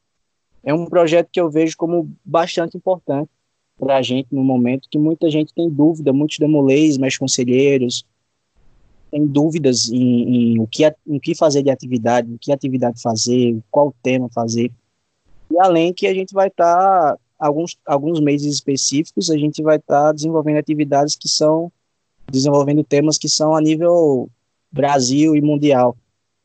É um projeto que eu vejo como bastante importante para a gente no momento que muita gente tem dúvida, muitos demolês, mais conselheiros, tem dúvidas em, em, o que, em que fazer de atividade, o que atividade fazer, qual tema fazer. E além que a gente vai estar tá alguns, alguns meses específicos, a gente vai estar tá desenvolvendo atividades que são, desenvolvendo temas que são a nível Brasil e mundial.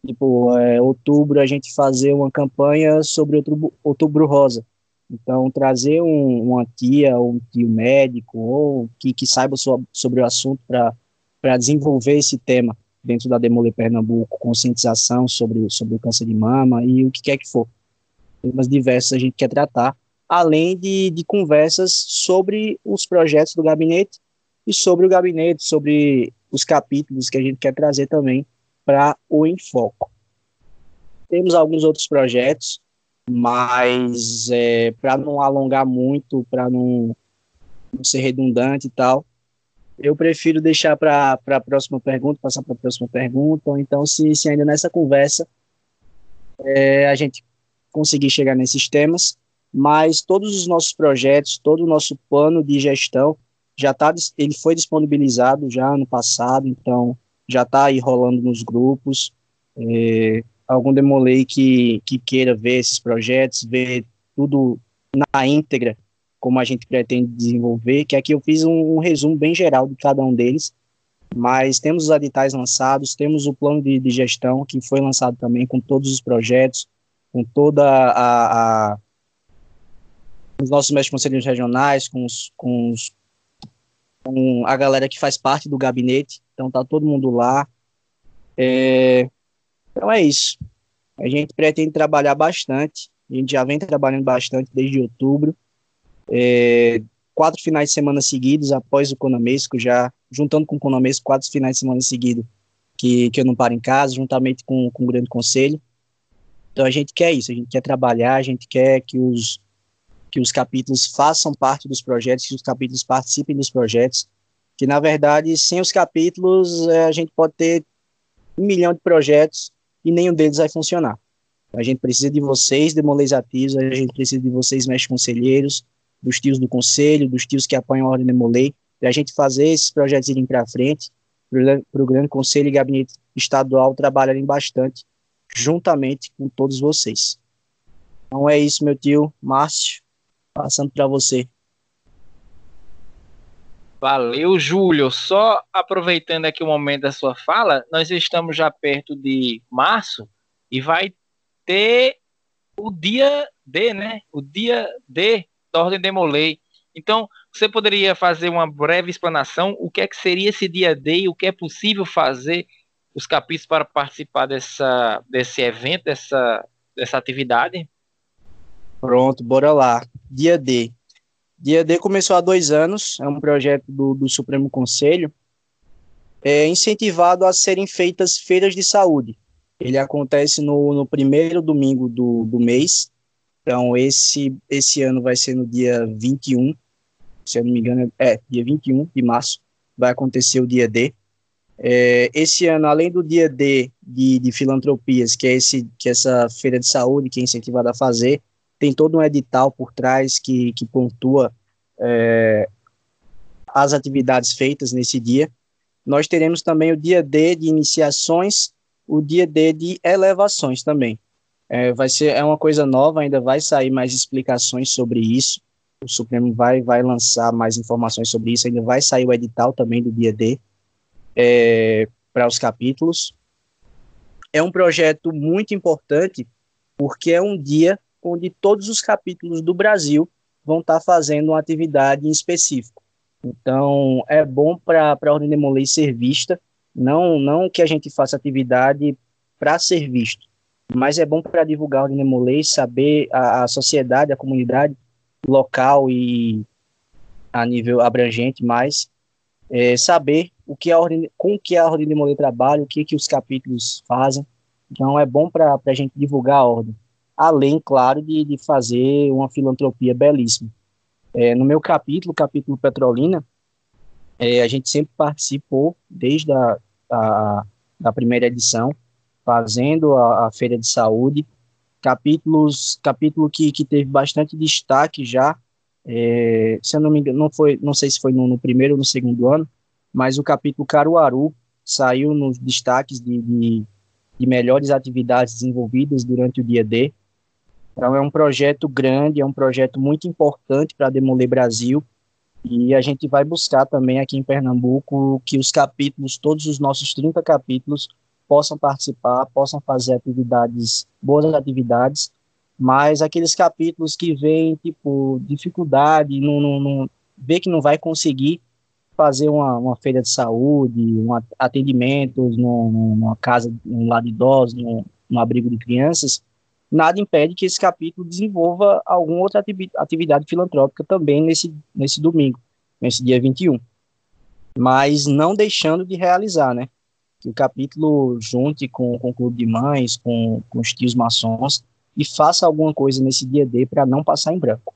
Tipo, é, outubro a gente fazer uma campanha sobre outubro, outubro rosa. Então, trazer um, uma tia ou um tio médico ou que, que saiba so, sobre o assunto para desenvolver esse tema dentro da Demole Pernambuco, conscientização sobre, sobre o câncer de mama e o que quer que for. Temas diversos a gente quer tratar além de, de conversas sobre os projetos do gabinete e sobre o gabinete, sobre os capítulos que a gente quer trazer também para o Enfoco. Temos alguns outros projetos, mas é, para não alongar muito, para não, não, ser redundante e tal, eu prefiro deixar para a próxima pergunta, passar para a próxima pergunta, ou então se, se ainda nessa conversa é, a gente conseguir chegar nesses temas, mas todos os nossos projetos, todo o nosso plano de gestão já está, ele foi disponibilizado já no passado, então já está aí rolando nos grupos. É, algum demolei que, que queira ver esses projetos, ver tudo na íntegra, como a gente pretende desenvolver, que aqui eu fiz um, um resumo bem geral de cada um deles, mas temos os editais lançados, temos o plano de, de, gestão que foi lançado também com todos os projetos, com toda a, a os nossos mestres conselheiros regionais, com os, com os com a galera que faz parte do gabinete. Então tá todo mundo lá. É, então é isso. A gente pretende trabalhar bastante. A gente já vem trabalhando bastante desde outubro. É, quatro finais de semana seguidos após o Conamesco, já juntando com o Conamesco, quatro finais de semana seguidos que, que eu não paro em casa, juntamente com, com o Grande Conselho. Então a gente quer isso, a gente quer trabalhar, a gente quer que os, que os capítulos façam parte dos projetos, que os capítulos participem dos projetos, que na verdade, sem os capítulos, é, a gente pode ter um milhão de projetos e nenhum deles vai funcionar. A gente precisa de vocês, demolês ativos, a gente precisa de vocês, mestres conselheiros, dos tios do conselho, dos tios que apoiam a Ordem Demolei, para a gente fazer esses projetos irem para frente, para o Grande Conselho e Gabinete Estadual trabalharem bastante, juntamente com todos vocês. Então é isso, meu tio Márcio, passando para você. Valeu, Júlio. Só aproveitando aqui o momento da sua fala, nós estamos já perto de março e vai ter o dia D, né? O dia D da Ordem Demolei. Então, você poderia fazer uma breve explanação o que é que seria esse dia D e o que é possível fazer os capítulos para participar dessa, desse evento, dessa, dessa atividade? Pronto, bora lá. Dia D. Dia D começou há dois anos, é um projeto do, do Supremo Conselho, é incentivado a serem feitas feiras de saúde. Ele acontece no, no primeiro domingo do, do mês, então esse, esse ano vai ser no dia 21, se eu não me engano, é dia 21 de março, vai acontecer o dia D. É, esse ano, além do dia D de, de filantropias, que é, esse, que é essa feira de saúde que é incentivada a fazer, tem todo um edital por trás que, que pontua é, as atividades feitas nesse dia. Nós teremos também o dia D de iniciações, o dia D de elevações também. É, vai ser é uma coisa nova, ainda vai sair mais explicações sobre isso o Supremo vai, vai lançar mais informações sobre isso, ainda vai sair o edital também do dia D é, para os capítulos. É um projeto muito importante, porque é um dia onde todos os capítulos do Brasil vão estar tá fazendo uma atividade em específico. Então, é bom para a Ordem de Molay ser vista, não, não que a gente faça atividade para ser visto, mas é bom para divulgar a Ordem de Molay, saber a, a sociedade, a comunidade, local e a nível abrangente, mas é, saber o que a ordem, com que a ordem de Molay trabalha, o que que os capítulos fazem. Então é bom para a gente divulgar a ordem, além, claro, de, de fazer uma filantropia belíssima. É, no meu capítulo, capítulo Petrolina, é, a gente sempre participou desde a, a da primeira edição, fazendo a, a feira de saúde, capítulos, capítulo que, que teve bastante destaque já, é, se eu não me engano, não, foi, não sei se foi no, no, primeiro ou no segundo ano, mas o capítulo Caruaru saiu nos destaques de, de, de melhores atividades desenvolvidas durante o dia D. Então é um projeto grande, é um projeto muito importante para Demoler Brasil, e a gente vai buscar também aqui em Pernambuco que os capítulos, todos os nossos 30 capítulos, possam participar, possam fazer atividades, boas atividades, mas aqueles capítulos que vêm, tipo, dificuldade, não, não, não vê que não vai conseguir fazer uma, uma feira de saúde, um atendimentos numa casa, num lar de num, num abrigo de crianças, nada impede que esse capítulo desenvolva alguma outra atividade filantrópica também nesse, nesse domingo, nesse dia 21. Mas não deixando de realizar, né? que o capítulo junte com, com o clube de mães, com, com os tios maçons, e faça alguma coisa nesse dia D para não passar em branco.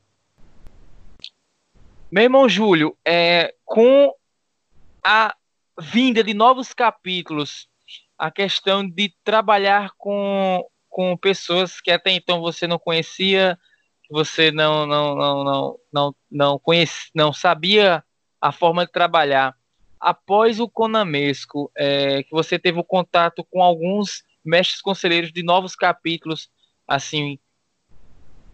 Meu irmão Júlio, é, com a vinda de novos capítulos, a questão de trabalhar com, com pessoas que até então você não conhecia, você não não não não não não, conhece, não sabia a forma de trabalhar após o Conamesco, é, que você teve o contato com alguns mestres conselheiros de novos capítulos, assim,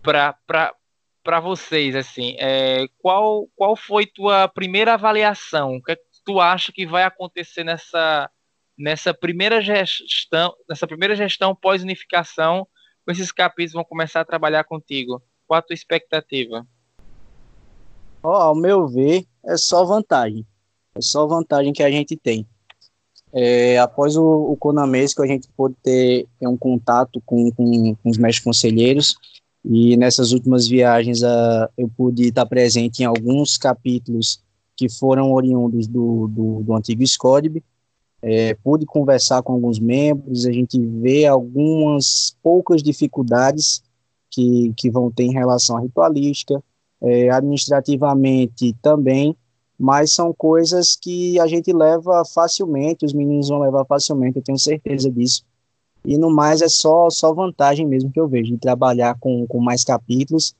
para vocês, assim, é, qual, qual foi tua primeira avaliação? O que, é que tu acha que vai acontecer nessa, nessa primeira gestão, nessa primeira gestão pós-unificação, com esses capítulos vão começar a trabalhar contigo? Qual a tua expectativa? Oh, ao meu ver, é só vantagem É só vantagem que a gente tem. É, após o, o Conamesco, a gente pôde ter, ter um contato com, com, com, os mestres conselheiros, e nessas últimas viagens uh, eu pude estar presente em alguns capítulos que foram oriundos do, do, do antigo SCODB, é, pude conversar com alguns membros, a gente vê algumas poucas dificuldades que, que vão ter em relação à ritualística, é, administrativamente também, mas são coisas que a gente leva facilmente, os meninos vão levar facilmente, eu tenho certeza disso. E no mais é só, só vantagem mesmo que eu vejo de trabalhar com, com mais capítulos.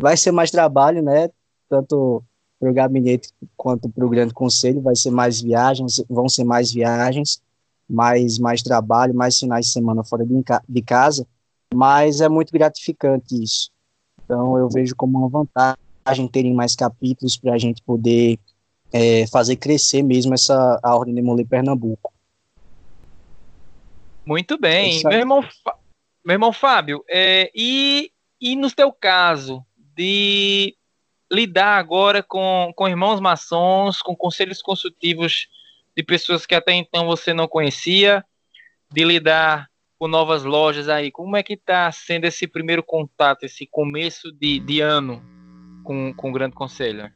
Vai ser mais trabalho, né? Tanto para o gabinete quanto para o grande conselho, vai ser mais viagens, vão ser mais viagens, mais, mais trabalho, mais finais de semana fora de, de casa, mas é muito gratificante isso. Então eu vejo como uma vantagem terem mais capítulos para a gente poder é, fazer crescer mesmo essa a Ordem de Molê Pernambuco. Muito bem. Meu irmão, meu irmão Fábio, é, e, e no teu caso de lidar agora com, com irmãos maçons, com conselhos consultivos de pessoas que até então você não conhecia, de lidar com novas lojas aí, como é que está sendo esse primeiro contato, esse começo de, de ano com, com o Grande Conselho?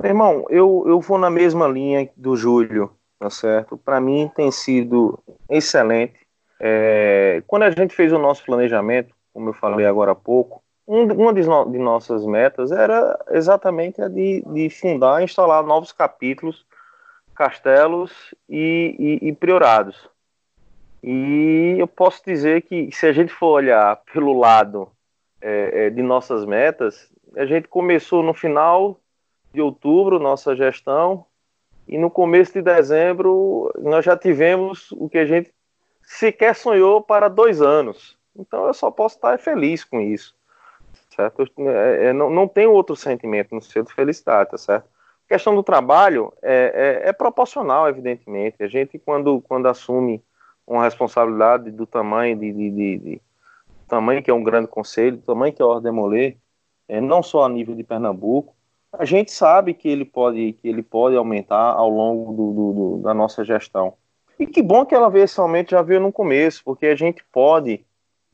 Meu irmão, eu, eu vou na mesma linha do Júlio, tá certo? Para mim tem sido excelente. É, quando a gente fez o nosso planejamento, como eu falei agora há pouco, um, uma de, no, de, nossas metas era exatamente a de, de, fundar e instalar novos capítulos, castelos e, e, e priorados. E eu posso dizer que se a gente for olhar pelo lado é, é, de nossas metas, a gente começou no final de outubro, nossa gestão, e no começo de dezembro nós já tivemos o que a gente sequer sonhou para dois anos. Então eu só posso estar feliz com isso, certo? É, é, não, não tenho outro sentimento no ser de felicidade, tá certo? A questão do trabalho é, é, é, proporcional, evidentemente. A gente, quando, quando assume uma responsabilidade do tamanho de, de, de, de tamanho que é um grande conselho, do tamanho que é a Ordem Molê, é, não só a nível de Pernambuco, a gente sabe que ele pode, que ele pode aumentar ao longo do, do, do, da nossa gestão. E que bom que ela veio esse aumento já veio no começo, porque a gente pode,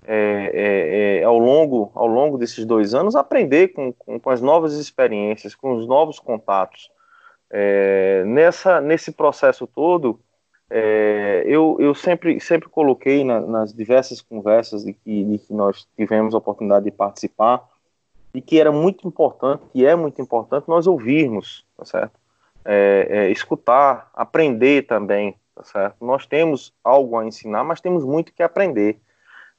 é, é, é, ao, longo, ao longo desses dois anos, aprender com, com, com as novas experiências, com os novos contatos. É, nessa, nesse processo todo, é, eu, eu sempre, sempre coloquei na, nas diversas conversas de que, de que nós tivemos a oportunidade de participar, e que era muito importante, e é muito importante nós ouvirmos, tá certo? É, é, escutar, aprender também, tá certo? Nós temos algo a ensinar, mas temos muito que aprender.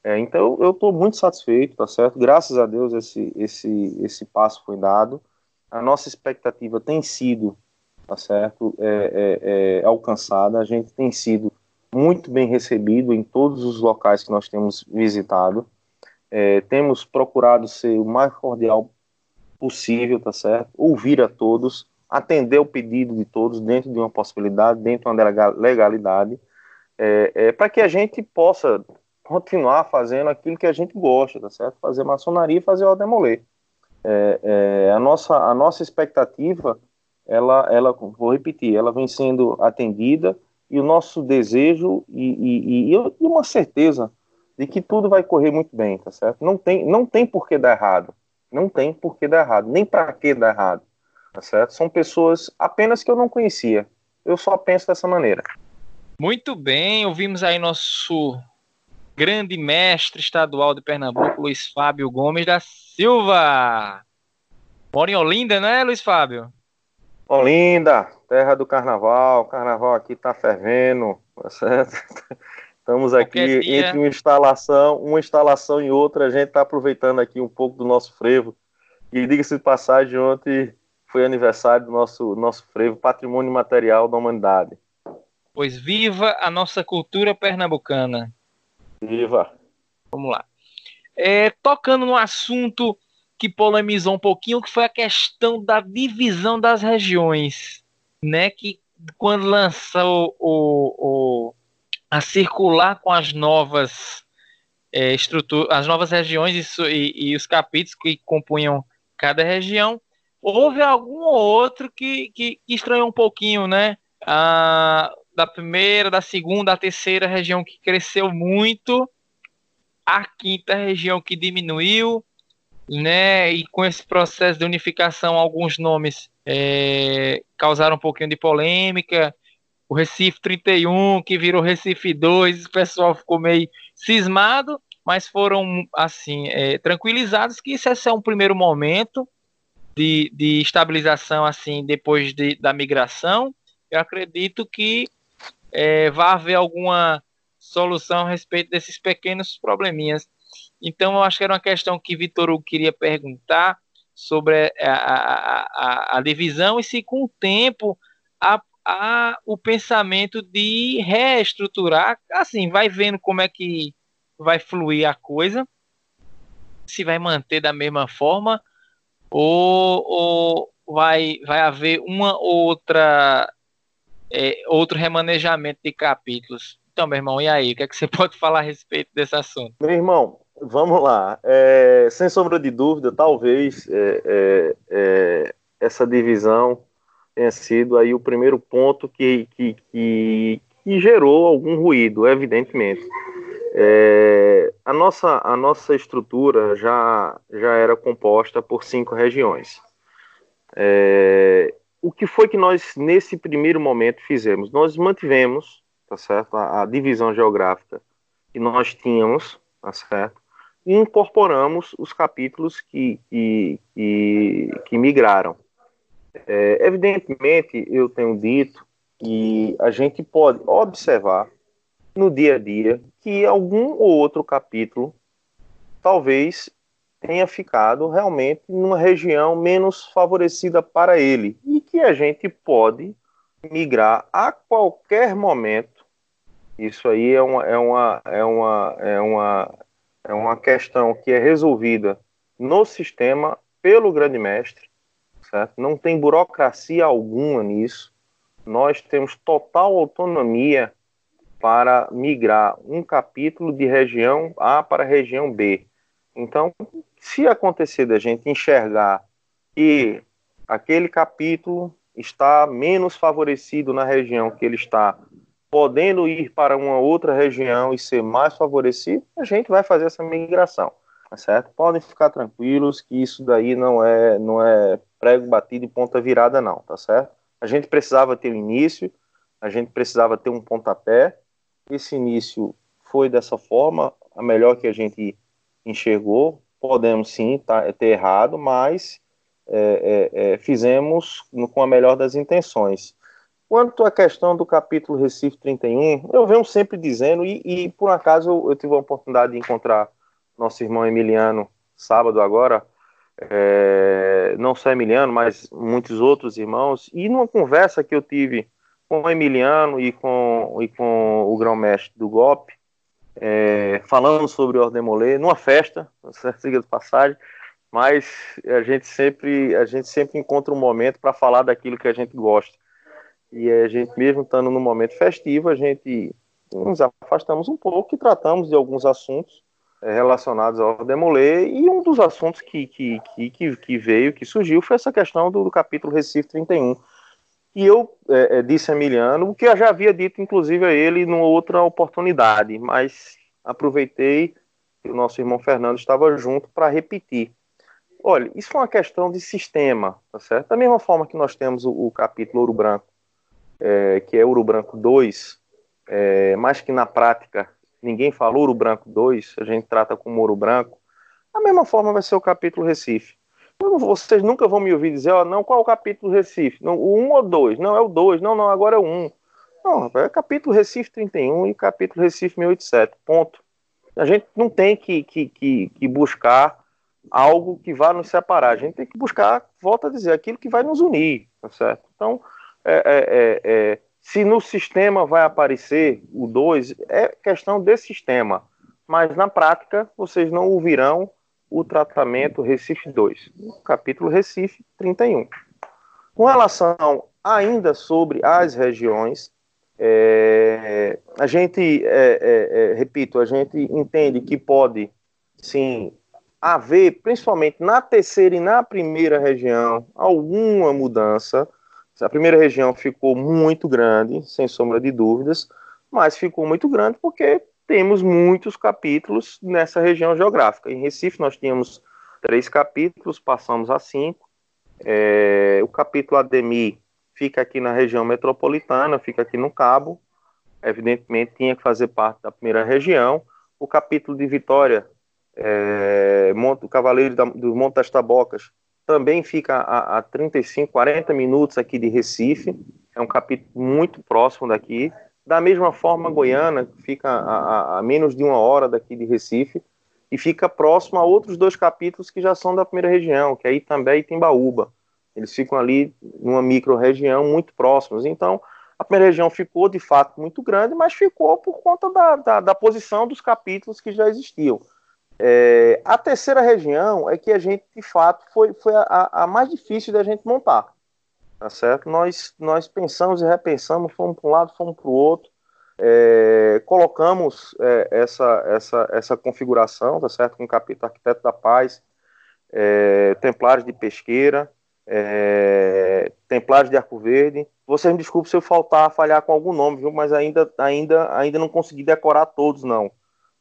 É, então eu estou muito satisfeito, tá certo? Graças a Deus esse, esse, esse passo foi dado. A nossa expectativa tem sido, tá certo, é, é, é alcançada. A gente tem sido muito bem recebido em todos os locais que nós temos visitado. É, temos procurado ser o mais cordial possível, tá certo? Ouvir a todos, atender o pedido de todos dentro de uma possibilidade, dentro de uma legalidade, é, é, para que a gente possa continuar fazendo aquilo que a gente gosta, tá certo? Fazer maçonaria e fazer o demoler. É, é, a, nossa, a nossa expectativa, ela, ela, vou repetir, ela vem sendo atendida e o nosso desejo e, e, e, e uma certeza de que tudo vai correr muito bem, tá certo? Não tem, não tem por que dar errado. Não tem por que dar errado, nem para que dar errado, tá certo? São pessoas apenas que eu não conhecia. Eu só penso dessa maneira. Muito bem, ouvimos aí nosso grande mestre estadual de Pernambuco, Luiz Fábio Gomes da Silva. Mora em Olinda, né, Luiz Fábio? Olinda, terra do carnaval. O carnaval aqui tá fervendo, tá certo? Estamos aqui entre uma instalação, uma instalação e outra, a gente está aproveitando aqui um pouco do nosso frevo. E diga-se de passagem, ontem foi aniversário do nosso, nosso frevo, patrimônio material da humanidade. Pois viva a nossa cultura pernambucana. Viva! Vamos lá. É, tocando no assunto que polemizou um pouquinho, que foi a questão da divisão das regiões, né? Que quando lançou o, o a circular com as novas é, estruturas, as novas regiões e, e, os capítulos que compunham cada região, houve algum ou outro que, que, que estranhou um pouquinho, né? Ah, da primeira, da segunda, da terceira região que cresceu muito, a quinta região que diminuiu, né? E com esse processo de unificação, alguns nomes é, causaram um pouquinho de polêmica. O Recife 31, que virou Recife 2, o pessoal ficou meio cismado, mas foram assim é, tranquilizados que isso é um primeiro momento de, de estabilização assim depois de, da migração. Eu acredito que é, vai haver alguma solução a respeito desses pequenos probleminhas. Então, eu acho que era uma questão que Vitor Hugo queria perguntar sobre a, a, a, a, divisão e se com o tempo a, a, o pensamento de reestruturar, assim, vai vendo como é que vai fluir a coisa, se vai manter da mesma forma ou, ou vai, vai haver uma outra é, outro remanejamento de capítulos. Então, meu irmão, e aí? O que, é que você pode falar a respeito desse assunto? Meu irmão, vamos lá. É, sem sombra de dúvida, talvez é, é, é essa divisão tenha sido aí o primeiro ponto que, que, que, que gerou algum ruído, evidentemente. É, a, nossa, a nossa estrutura já, já era composta por cinco regiões. É, o que foi que nós, nesse primeiro momento, fizemos? Nós mantivemos, tá certo, a, a divisão geográfica que nós tínhamos, tá certo, e incorporamos os capítulos que, que, que, que migraram. É, evidentemente, eu tenho dito que a gente pode observar no dia a dia que algum ou outro capítulo talvez tenha ficado realmente numa região menos favorecida para ele que a gente pode migrar a qualquer momento. Isso aí é uma, é uma, é uma, é uma, é uma questão que é resolvida no sistema pelo grande mestre, certo? Não tem burocracia alguma nisso. Nós temos total autonomia para migrar um capítulo de região A para região B. Então, se acontecer da gente enxergar que aquele capítulo está menos favorecido na região que ele está, podendo ir para uma outra região e ser mais favorecido, a gente vai fazer essa migração, tá certo? Podem ficar tranquilos que isso daí não é não é prego batido e ponta virada não, tá certo? A gente precisava ter um início, a gente precisava ter um pontapé. Esse início foi dessa forma, a melhor que a gente enxergou, podemos sim tá, ter errado, mas é, é, é, fizemos com a melhor das intenções. Quanto à questão do capítulo Recife 31, eu venho sempre dizendo, e, e por acaso eu, tive a oportunidade de encontrar nosso irmão Emiliano sábado agora, é, não só Emiliano, mas muitos outros irmãos, e numa conversa que eu tive com o Emiliano e com, e com o grão-mestre do GOP, é, falando sobre Ordemolê, numa festa, siga de passagem, mas a gente sempre a gente sempre encontra um momento para falar daquilo que a gente gosta. E a gente mesmo estando no momento festivo, a gente nos afastamos um pouco e tratamos de alguns assuntos é, relacionados ao Demolê, e um dos assuntos que, que, que, que, veio, que surgiu, foi essa questão do, do capítulo Recife 31. E eu é, disse a Emiliano, o que eu já havia dito, inclusive, a ele numa outra oportunidade, mas aproveitei que o nosso irmão Fernando estava junto para repetir. Olha, isso é uma questão de sistema, tá certo? Da mesma forma que nós temos o, o capítulo Ouro Branco, é, que é Ouro Branco 2, é, mas que na prática ninguém fala Ouro Branco 2, a gente trata como Ouro Branco, da mesma forma vai ser o capítulo Recife. Vocês nunca vão me ouvir dizer, ó, não, qual é o capítulo Recife? Não, o 1 ou 2? Não, é o 2. Não, não, agora é o 1. Não, é capítulo Recife 31 e capítulo Recife 1087. Ponto. A gente não tem que, que, que, que buscar algo que vá nos separar. A gente tem que buscar, volta a dizer, aquilo que vai nos unir, tá certo? Então, é, é, é, é se no sistema vai aparecer o 2, é questão desse sistema. Mas na prática, vocês não ouvirão o tratamento Recife 2, capítulo Recife 31. Com relação ainda sobre as regiões, é, a gente, é, repito, a gente entende que pode sim haver, principalmente na terceira e na primeira região, alguma mudança. A primeira região ficou muito grande, sem sombra de dúvidas, mas ficou muito grande porque temos muitos capítulos nessa região geográfica. Em Recife nós tínhamos três capítulos, passamos a cinco. É, o capítulo Ademir fica aqui na região metropolitana, fica aqui no Cabo. Evidentemente tinha que fazer parte da primeira região. O capítulo de Vitória, é, Cavaleiro da, do Monte das Tabocas, também fica a, a 35, 40 minutos aqui de Recife. É um capítulo muito próximo daqui. Da mesma forma, Goiânia fica a, a, a, menos de uma hora daqui de Recife e fica próximo a outros dois capítulos que já são da primeira região, que é Itambé e Timbaúba. Eles ficam ali numa micro-região muito próximos. Então, a primeira região ficou de fato muito grande, mas ficou por conta da, da, da posição dos capítulos que já existiam. É, a terceira região é que a gente, de fato, foi, foi a, a mais difícil da gente montar tá certo? Nós, nós pensamos e repensamos, fomos para um lado, fomos para o outro, é, colocamos é, essa, essa, essa configuração, tá certo? Com o capítulo Arquiteto da Paz, é, Templários de Pesqueira, é, Templários de Arco Verde. Vocês me desculpem se eu faltar, falhar com algum nome, viu? Mas ainda, ainda, ainda não consegui decorar todos, não.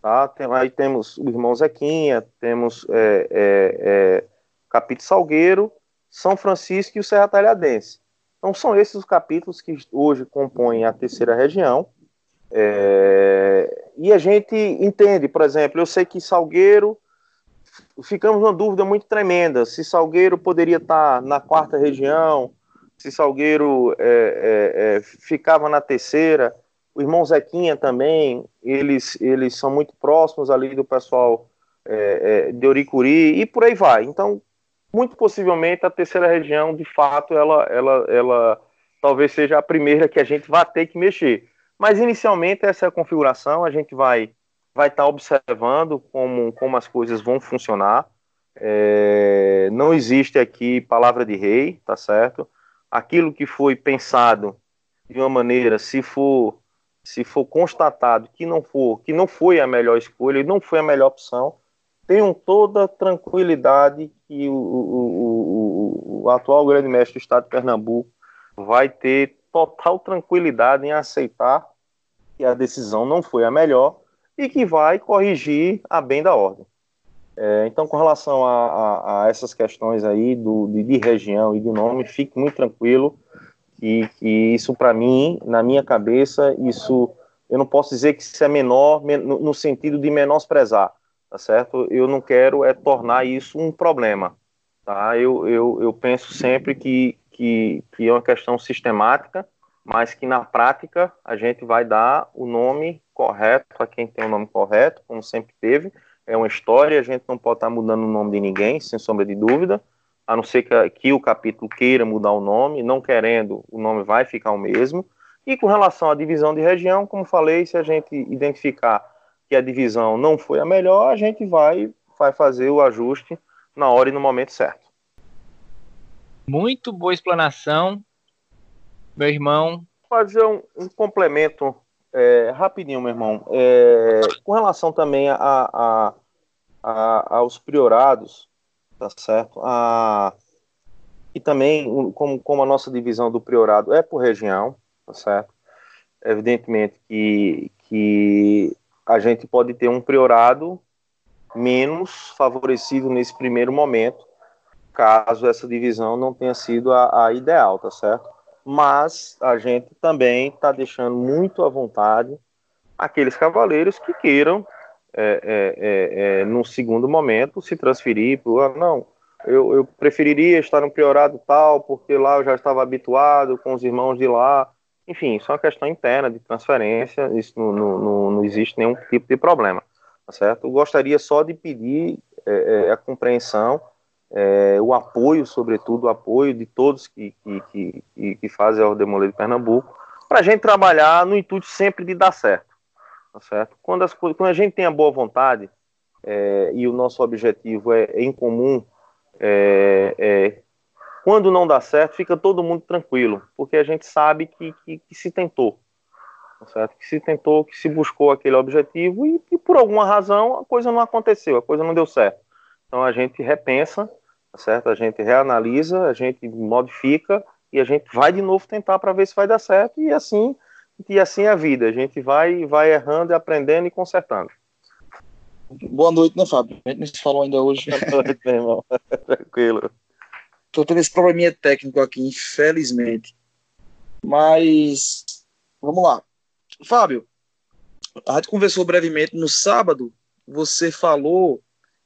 Tá? Tem, aí temos o irmão Zequinha, temos é, é, é Capítulo Salgueiro, são Francisco e o Serra Talhadense. Então são esses os capítulos que hoje compõem a terceira região. É... E a gente entende, por exemplo, eu sei que Salgueiro, ficamos numa dúvida muito tremenda, se Salgueiro poderia estar na quarta região, se Salgueiro é, é, é ficava na terceira, o irmão Zequinha também, eles, eles são muito próximos ali do pessoal é, é, de Oricuri, e por aí vai. Então, muito possivelmente a terceira região, de fato, ela, ela, ela talvez seja a primeira que a gente vai ter que mexer. Mas inicialmente essa é a configuração, a gente vai vai estar tá observando como, como as coisas vão funcionar. É, não existe aqui palavra de rei, tá certo? Aquilo que foi pensado de uma maneira, se for se for constatado que não for, que não foi a melhor escolha, não foi a melhor opção, tenham toda tranquilidade que o, o, o, o, atual grande mestre do estado de Pernambuco vai ter total tranquilidade em aceitar que a decisão não foi a melhor e que vai corrigir a bem da ordem. É, então, com relação a, a, a, essas questões aí do, de, de, região e de nome, fique muito tranquilo que isso, para mim, na minha cabeça, isso eu não posso dizer que isso é menor no, sentido de menosprezar tá certo? Eu não quero é tornar isso um problema, tá? Eu, eu, eu penso sempre que, que, que é uma questão sistemática, mas que na prática a gente vai dar o nome correto para quem tem o nome correto, como sempre teve. É uma história, a gente não pode estar tá mudando o nome de ninguém, sem sombra de dúvida, a não ser que, que o capítulo queira mudar o nome, não querendo, o nome vai ficar o mesmo. E com relação à divisão de região, como falei, se a gente identificar que a divisão não foi a melhor, a gente vai, vai fazer o ajuste na hora e no momento certo. Muito boa explanação, meu irmão. Fazer um, um complemento é, rapidinho, meu irmão. É, com relação também a, a, a, aos priorados, tá certo? A, e também, como, como a nossa divisão do priorado é por região, tá certo? Evidentemente que, que a gente pode ter um priorado menos favorecido nesse primeiro momento, caso essa divisão não tenha sido a, a ideal, tá certo? Mas a gente também está deixando muito à vontade aqueles cavaleiros que queiram, é, é, é, é no segundo momento, se transferir para ah, não, eu, eu, preferiria estar no priorado tal, porque lá eu já estava habituado com os irmãos de lá, enfim, isso é uma questão interna de transferência, isso não, não, não existe nenhum tipo de problema, tá certo? Eu gostaria só de pedir é, é, a compreensão, é, o apoio, sobretudo, o apoio de todos que, que, que, que fazem a Ordem de Pernambuco, para a gente trabalhar no intuito sempre de dar certo, tá certo? Quando, as, quando a gente tem a boa vontade é, e o nosso objetivo é, é em comum, é, é quando não dá certo, fica todo mundo tranquilo, porque a gente sabe que, que, que se tentou, tá certo? Que se tentou, que se buscou aquele objetivo e, e, por alguma razão a coisa não aconteceu, a coisa não deu certo. Então a gente repensa, tá certo? A gente reanalisa, a gente modifica e a gente vai de novo tentar para ver se vai dar certo e assim e assim é a vida. A gente vai vai errando, aprendendo e consertando. Boa noite, né, Fábio? A gente não se falou ainda hoje. Boa noite, meu irmão. Tranquilo. Tô tendo esse probleminha técnico aqui, infelizmente. Mas vamos lá. Fábio, a gente conversou brevemente no sábado. Você falou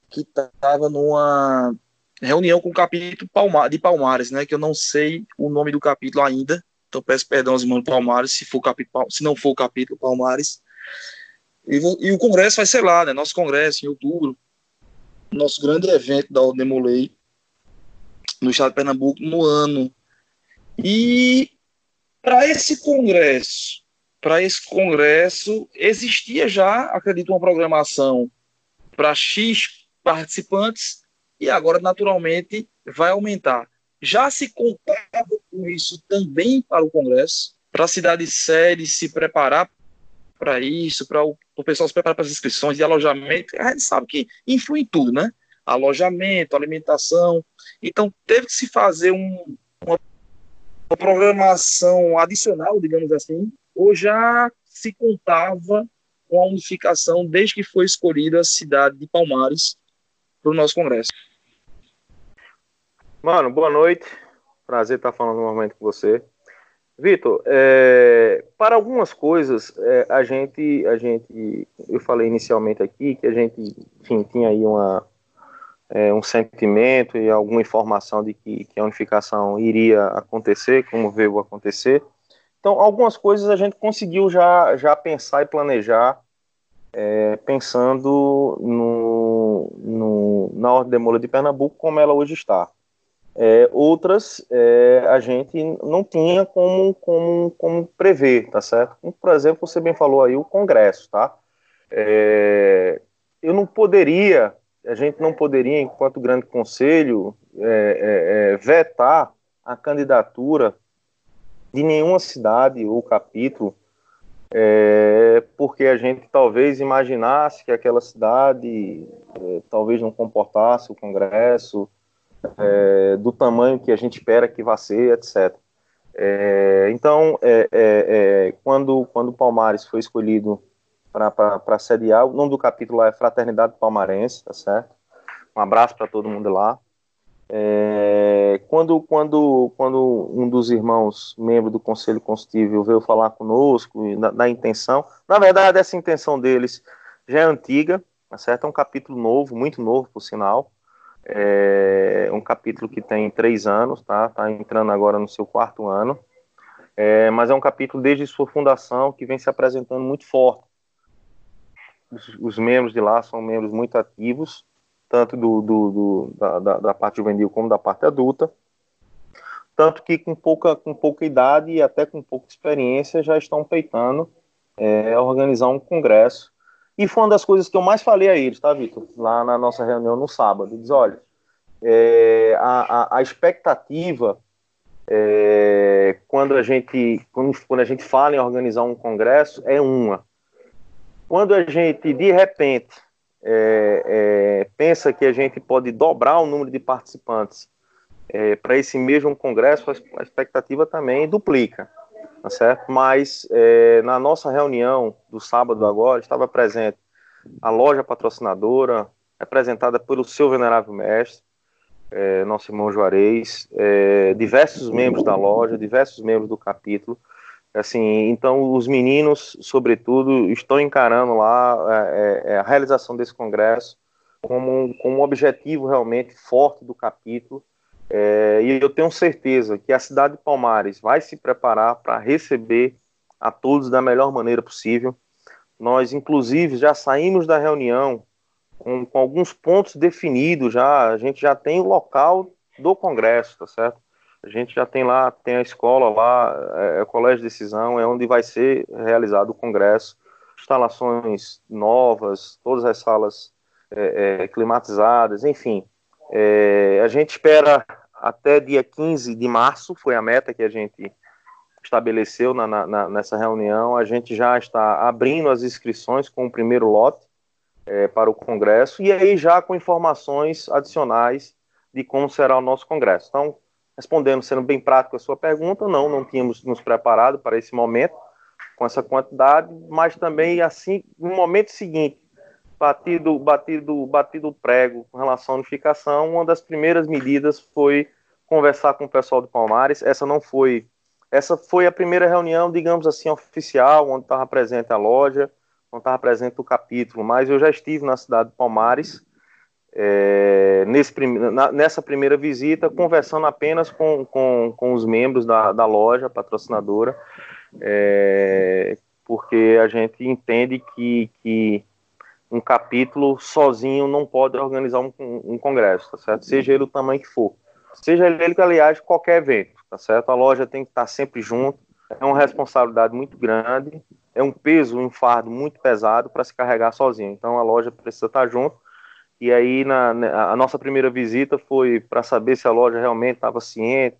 que estava numa reunião com o capítulo de Palmares, né? Que eu não sei o nome do capítulo ainda. Então peço perdão aos irmãos Palmares, se, for capítulo, se não for o capítulo Palmares. E, e, o congresso vai ser lá, né? Nosso congresso em outubro. Nosso grande evento da Odemolei no estado de Pernambuco no ano. E para esse congresso, para esse congresso existia já, acredito, uma programação para X participantes e agora naturalmente vai aumentar. Já se contava com isso também para o congresso, para a cidade sede se preparar para isso, para o, o, pessoal se preparar para as inscrições de alojamento. A gente sabe que influi em tudo, né? Alojamento, alimentação. Então teve que se fazer um, uma, uma programação adicional, digamos assim, ou já se contava com a unificação desde que foi escolhida a cidade de Palmares para o nosso congresso. Mano, boa noite. Prazer estar falando novamente com você. Vitor, é, para algumas coisas, é, a gente, a gente, eu falei inicialmente aqui que a gente, enfim, tinha aí uma, é, um sentimento e alguma informação de que, que, a unificação iria acontecer, como veio acontecer. Então, algumas coisas a gente conseguiu já, já pensar e planejar, é, pensando no, no, na Ordem de Mola de Pernambuco como ela hoje está. É, outras é, a gente não tinha como, como, como prever, tá certo? por exemplo, você bem falou aí o Congresso, tá? É, eu não poderia, a gente não poderia, enquanto grande conselho, é, é, é, vetar a candidatura de nenhuma cidade ou capítulo, porque a gente talvez imaginasse que aquela cidade talvez não comportasse o Congresso, é, do tamanho que a gente espera que vá ser, etc. É, então, é, é, é, quando, quando o Palmares foi escolhido para sediar, o nome do capítulo lá é Fraternidade Palmarense, tá certo? Um abraço para todo mundo lá. É, quando, quando, quando um dos irmãos, membro do Conselho Constituível, veio falar conosco da, da intenção, na verdade, essa intenção deles já é antiga, tá certo? É um capítulo novo, muito novo, por sinal. É um capítulo que tem três anos, tá? Tá entrando agora no seu quarto ano. É, mas é um capítulo desde sua fundação que vem se apresentando muito forte. Os, os membros de lá são membros muito ativos, tanto do, do, do da, da, da, parte juvenil como da parte adulta. Tanto que com pouca, com pouca idade e até com pouca experiência já estão peitando é, organizar um congresso e foi uma das coisas que eu mais falei a eles, tá, Vitor? Lá na nossa reunião no sábado. Diz, olha, é, a, a, a, expectativa é, quando a gente quando, quando a gente fala em organizar um congresso é uma. Quando a gente de repente é, é pensa que a gente pode dobrar o número de participantes é, para esse mesmo congresso, a expectativa também duplica tá certo? Mas é, na nossa reunião do sábado agora estava presente a loja patrocinadora, representada pelo seu venerável mestre, é, nosso irmão Juarez, é, diversos membros da loja, diversos membros do capítulo. Assim, então os meninos, sobretudo, estão encarando lá é, é, a realização desse congresso como, como um objetivo realmente forte do capítulo é, e eu tenho certeza que a cidade de Palmares vai se preparar para receber a todos da melhor maneira possível. Nós, inclusive, já saímos da reunião com, com, alguns pontos definidos já. A gente já tem o local do congresso, tá certo? A gente já tem lá, tem a escola lá, é, é o colégio de decisão, é onde vai ser realizado o congresso. Instalações novas, todas as salas é, é, climatizadas, enfim. É, a gente espera até dia 15 de março, foi a meta que a gente estabeleceu na, na, nessa reunião. A gente já está abrindo as inscrições com o primeiro lote. é, para o Congresso, e aí já com informações adicionais de como será o nosso Congresso. Então, respondendo, sendo bem prático a sua pergunta, não, não tínhamos nos preparado para esse momento, com essa quantidade, mas também, assim, no momento seguinte, batido, batido, batido o prego com relação à unificação, uma das primeiras medidas foi conversar com o pessoal do Palmares, essa não foi, essa foi a primeira reunião, digamos assim, oficial, onde estava presente a loja, não estava presente o capítulo, mas eu já estive na cidade de Palmares, é, nesse, na, nessa primeira visita, conversando apenas com, com, com os membros da, da loja patrocinadora, é, porque a gente entende que, que um capítulo sozinho não pode organizar um, um, congresso, tá certo? Seja ele o tamanho que for. Seja ele, aliás, qualquer evento, tá certo? A loja tem que estar sempre junto, é uma responsabilidade muito grande, é um peso, um fardo muito pesado para se carregar sozinho. Então a loja precisa estar junto. E aí na, a nossa primeira visita foi para saber se a loja realmente estava ciente,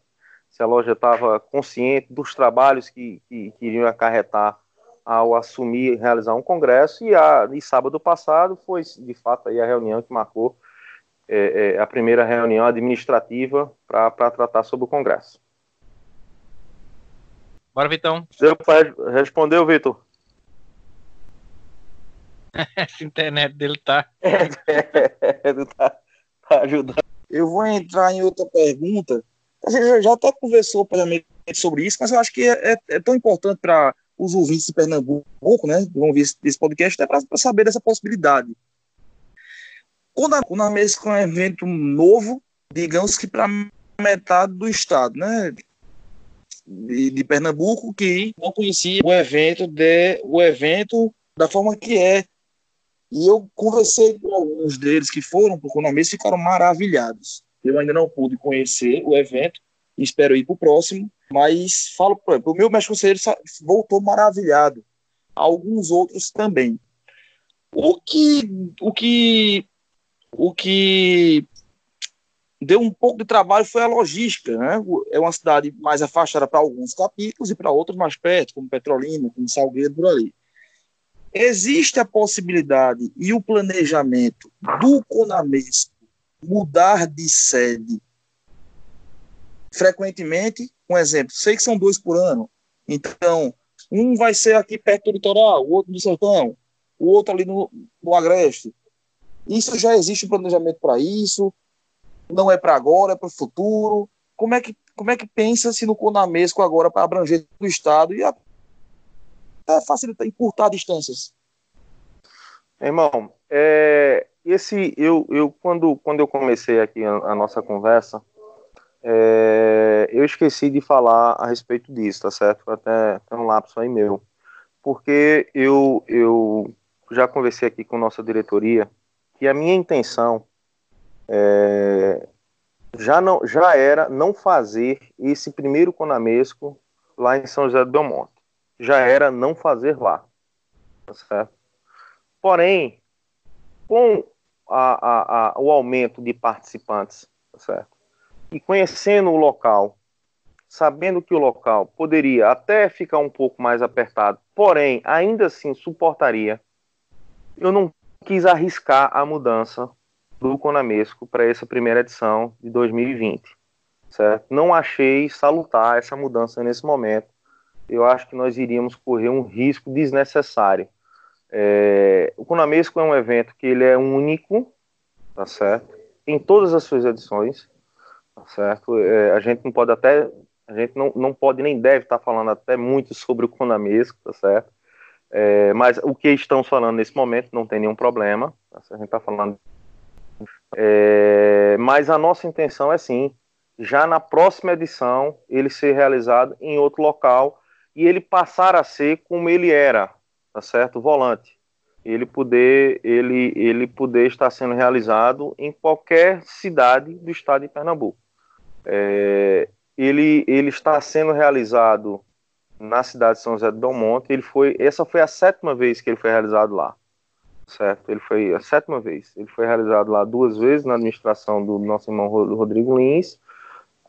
se a loja estava consciente dos trabalhos que, que, que, iriam acarretar ao assumir realizar um congresso. E, a, e sábado passado foi de fato aí a reunião que marcou é, é, a primeira reunião administrativa para tratar sobre o congresso. Bora, Vitão. Respondeu, Vitor? Essa internet dele tá. É, tá, tá ajudando. Eu vou entrar em outra pergunta. A gente já até conversou previamente sobre isso, mas eu acho que é, é, é tão importante para os ouvintes de Pernambuco, né? Vão ver esse, esse podcast, até para saber dessa possibilidade. Quando a, quando a com um evento novo, digamos que para metade do estado, né? De, de, Pernambuco que não conhecia o evento de o evento da forma que é e eu conversei com alguns deles que foram para o Conamês e ficaram maravilhados. Eu ainda não pude conhecer o evento, espero ir para o próximo, mas falo, por exemplo, o meu mestre conselheiro voltou maravilhado. Alguns outros também. O que, o que, o que deu um pouco de trabalho foi a logística, né? É uma cidade mais afastada para alguns capítulos e para outros mais perto, como Petrolina, como Salgueiro, por ali. Existe a possibilidade e o planejamento do Conamesco mudar de sede frequentemente? Um exemplo, sei que são dois por ano, então um vai ser aqui perto do litoral, o outro no sertão, o outro ali no, no agreste. Isso já existe um planejamento para isso? Não é para agora, é para o futuro? Como é que como é que pensa-se no Conamesco agora para abranger o estado e até facilitar, encurtar distâncias. Irmão, é, esse eu, eu quando, quando eu comecei aqui a, a nossa conversa, é, eu esqueci de falar a respeito disso, tá certo? Até, até um lapso aí meu. Porque eu, eu já conversei aqui com nossa diretoria que a minha intenção é, já, não, já era não fazer esse primeiro Conamesco lá em São José do Belmonte já era não fazer lá. Tá certo? Porém, com a, a, a, o aumento de participantes, tá certo? E conhecendo o local, sabendo que o local poderia até ficar um pouco mais apertado, porém, ainda assim suportaria, eu não quis arriscar a mudança do Conamesco para essa primeira edição de 2020. Certo? Não achei salutar essa mudança nesse momento eu acho que nós iríamos correr um risco desnecessário. É, o Conamesco é um evento que ele é único, tá certo? Em todas as suas edições, certo? É, a gente não pode até, a gente não, não pode nem deve estar falando até muito sobre o Conamesco, tá certo? É, mas o que estamos falando nesse momento não tem nenhum problema, tá a gente está falando. É, mas a nossa intenção é sim, já na próxima edição, ele ser realizado em outro local e ele passar a ser como ele era, tá certo? Volante. Ele poder, ele, ele poder estar sendo realizado em qualquer cidade do estado de Pernambuco. É, ele, ele está sendo realizado na cidade de São José do Belmonte. Ele foi, essa foi a sétima vez que ele foi realizado lá, certo? Ele foi a sétima vez. Ele foi realizado lá duas vezes na administração do nosso irmão Rodrigo Lins.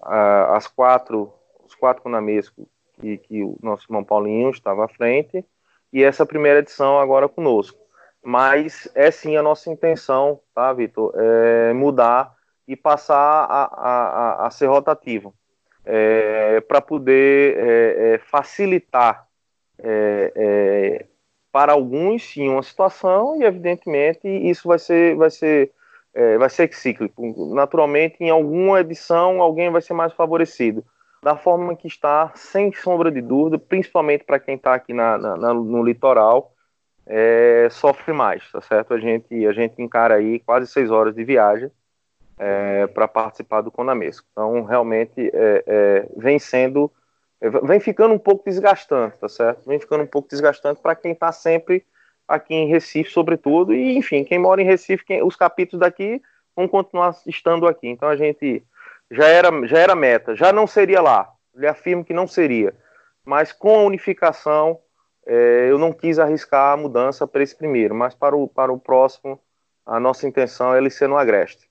as quatro, os quatro Conamesco que, que o nosso irmão Paulinho estava à frente, e essa primeira edição agora conosco. mas é sim a nossa intenção, tá, Vitor, é mudar e passar a, a, a ser rotativo, é, para poder é, é, facilitar é, é, para alguns sim uma situação e evidentemente isso vai ser vai ser vai ser cíclico. Naturalmente, em alguma edição alguém vai ser mais favorecido. Da forma que está, sem sombra de dúvida, principalmente para quem está aqui na, na, no litoral, é, sofre mais, tá certo? A gente, a gente encara aí quase seis horas de viagem é, para participar do Conamesco. Então, realmente, é, é, vem sendo, vem ficando um pouco desgastante, tá certo? Vem ficando um pouco desgastante para quem está sempre aqui em Recife, sobretudo, e, enfim, quem mora em Recife, quem, os capítulos daqui vão continuar estando aqui. Então, a gente já era, já era meta, já não seria lá, lhe afirmo que não seria, mas com a unificação é, eu não quis arriscar a mudança para esse primeiro, mas para o, para o próximo, a nossa intenção é ele ser no Agreste.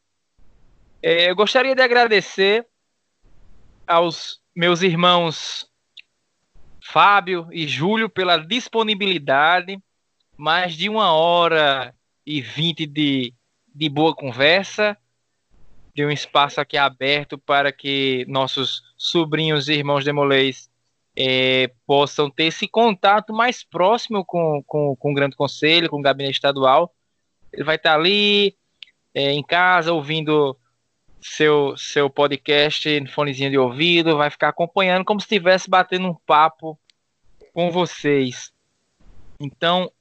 É, eu gostaria de agradecer aos meus irmãos Fábio e Júlio pela disponibilidade, mais de uma hora e vinte de, de boa conversa, de um espaço aqui aberto para que nossos sobrinhos e irmãos demolês é, possam ter esse contato mais próximo com, com, com o Grande Conselho, com o Gabinete Estadual. Ele vai estar ali é, em casa ouvindo seu, seu podcast no fonezinho de ouvido, vai ficar acompanhando como se estivesse batendo um papo com vocês. Então,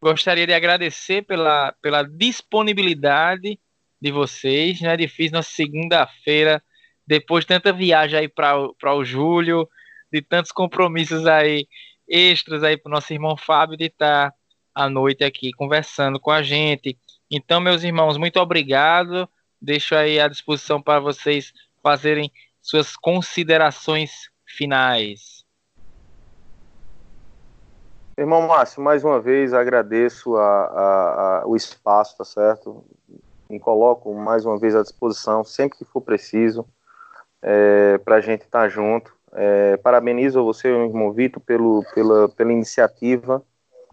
gostaria de agradecer pela, pela disponibilidade de vocês. Não é difícil na segunda-feira, depois de tanta viagem aí para o Júlio, de tantos compromissos aí extras aí para o nosso irmão Fábio de estar à noite aqui conversando com a gente. Então, meus irmãos, muito obrigado. Deixo aí à disposição para vocês fazerem suas considerações finais. Irmão Márcio, mais uma vez agradeço a, a, a, o espaço, tá certo? Me coloco mais uma vez à disposição, sempre que for preciso, é, para a gente estar tá junto. É, parabenizo você, irmão Vitor, pelo, pela, pela iniciativa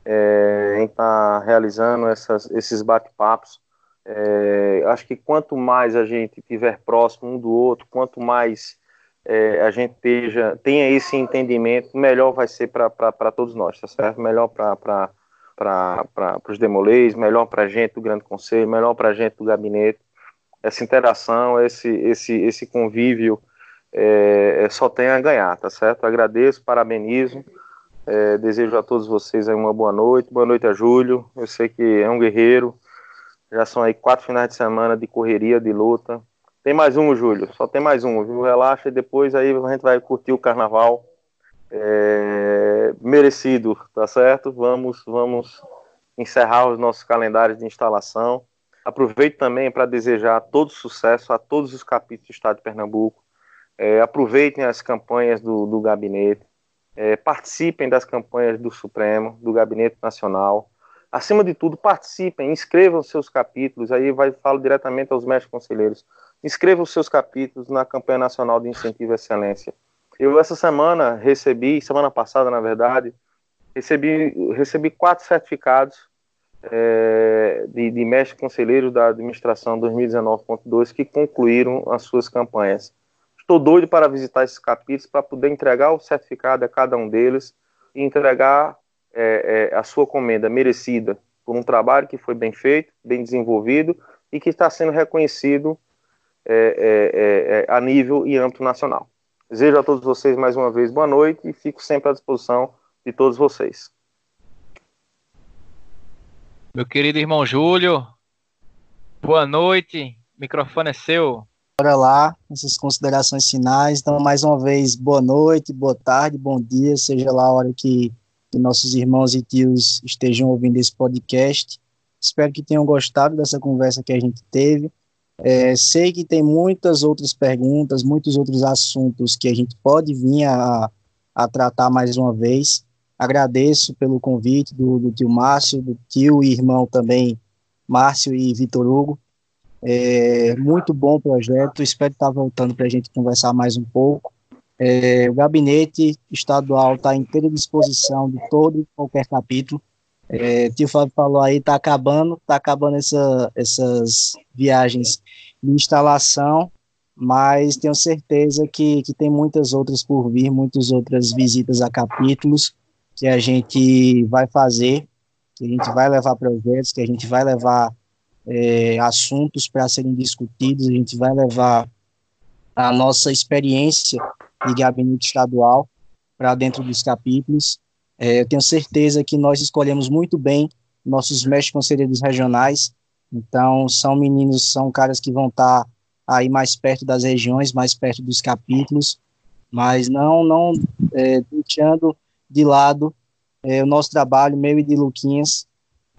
é, em estar tá realizando essas, esses bate-papos. É, acho que quanto mais a gente estiver próximo um do outro, quanto mais é, a gente tenha esse entendimento, melhor vai ser para todos nós, tá certo? Melhor para os demolês, melhor para a gente do Grande Conselho, melhor para a gente do gabinete. Essa interação, esse, esse, esse convívio é, é, só tem a ganhar, tá certo? Agradeço, parabenizo, é, desejo a todos vocês uma boa noite, boa noite a Júlio, eu sei que é um guerreiro, já são aí quatro finais de semana de correria, de luta, tem mais um, Júlio, só tem mais um, viu? Relaxa e depois aí a gente vai curtir o carnaval, é, merecido, tá certo? Vamos, vamos encerrar os nossos calendários de instalação. Aproveito também para desejar todo sucesso a todos os capítulos do Estado de Pernambuco, é, aproveitem as campanhas do, do gabinete, é, participem das campanhas do Supremo, do Gabinete Nacional. Acima de tudo, participem, inscrevam seus capítulos. Aí vai falo diretamente aos mestres conselheiros. Inscrevam seus capítulos na campanha nacional de incentivo à excelência. Eu essa semana recebi, semana passada na verdade, recebi, recebi quatro certificados é, de, de mestres conselheiros da administração 2019.2 que concluíram as suas campanhas. Estou doido para visitar esses capítulos para poder entregar o certificado a cada um deles e entregar é, é, a sua comenda merecida por um trabalho que foi bem feito, bem desenvolvido e que está sendo reconhecido é, é, é, a nível e âmbito nacional. Desejo a todos vocês mais uma vez boa noite e fico sempre à disposição de todos vocês. Meu querido irmão Júlio, boa noite, o microfone é seu. Bora lá, essas considerações finais. Então, mais uma vez, boa noite, boa tarde, bom dia, seja lá a hora que, que nossos irmãos e tios estejam ouvindo esse podcast. Espero que tenham gostado dessa conversa que a gente teve. É, sei que tem muitas outras perguntas, muitos outros assuntos que a gente pode vir a, a tratar mais uma vez. Agradeço pelo convite do, do tio Márcio, do tio e irmão também, Márcio e Vitor Hugo. É, muito bom projeto, espero estar voltando para a gente conversar mais um pouco. É, o gabinete estadual está inteira disposição de todo e qualquer capítulo. É, tio Fábio falou aí, tá acabando, tá acabando essa, essas viagens de instalação, mas tenho certeza que, que tem muitas outras por vir, muitas outras visitas a capítulos que a gente vai fazer, que a gente vai levar projetos, que a gente vai levar é, assuntos para serem discutidos, a gente vai levar a nossa experiência de gabinete estadual para dentro dos capítulos. É, eu tenho certeza que nós escolhemos muito bem nossos mestres conselheiros regionais, então são meninos, são caras que vão estar tá aí mais perto das regiões, mais perto dos capítulos, mas não, não é, deixando de lado é, o nosso trabalho, meu e de Luquinhas,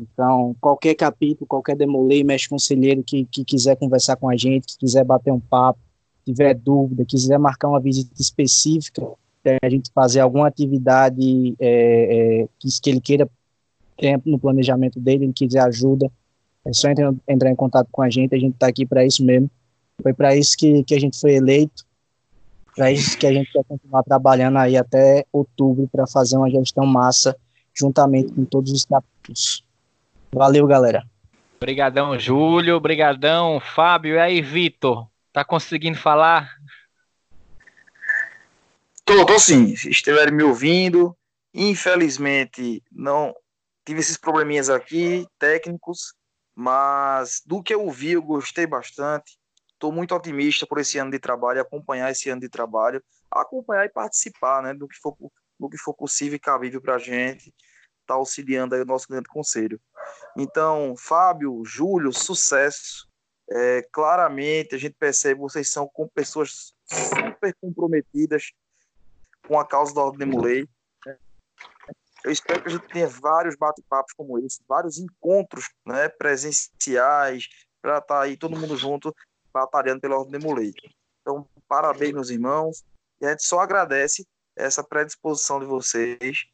então, qualquer capítulo, qualquer demolei, mestre conselheiro que, que quiser conversar com a gente, que quiser bater um papo, tiver dúvida, quiser marcar uma visita específica, a gente fazer alguma atividade é, é, que, que ele queira tempo no planejamento dele, ele quiser ajuda, é só entrar, entrar em contato com a gente, a gente está aqui para isso mesmo. Foi para isso que, que a gente foi eleito, para isso que a gente vai continuar trabalhando aí até outubro para fazer uma gestão massa juntamente com todos os capítulos. Valeu, galera. Obrigadão, Júlio. Obrigadão, Fábio. E aí, Vitor? Tá conseguindo falar? Tô, tô sim. Se estiverem me ouvindo, infelizmente não tive esses probleminhas aqui técnicos, mas do que eu vi eu gostei bastante. Estou muito otimista por esse ano de trabalho, acompanhar esse ano de trabalho, acompanhar e participar, né, do que for, do que for possível e cabível para a gente está auxiliando aí o nosso grande conselho. Então, Fábio, Júlio, sucesso. É, claramente a gente percebe vocês são com pessoas super comprometidas com a causa da Ordem Mulei. Eu espero que a gente tenha vários bate-papos como esse, vários encontros né, presenciais, para estar tá aí todo mundo junto batalhando pela Ordem Mulei. Então, parabéns, meus irmãos. E a gente só agradece essa predisposição de vocês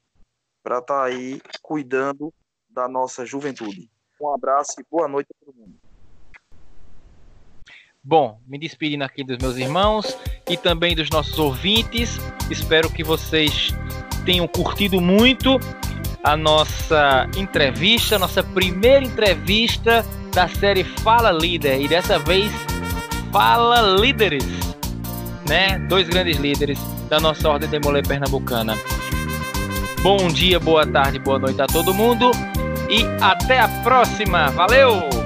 para estar tá aí cuidando da nossa juventude. Um abraço e boa noite a todo mundo. Bom, me despedindo aqui dos meus irmãos e também dos nossos ouvintes. Espero que vocês tenham curtido muito a nossa entrevista, nossa primeira entrevista da série Fala Líder. E dessa vez, Fala Líderes, né? Dois grandes líderes da nossa Ordem Demolê Pernambucana. Bom dia, boa tarde, boa noite a todo mundo e até a próxima. Valeu!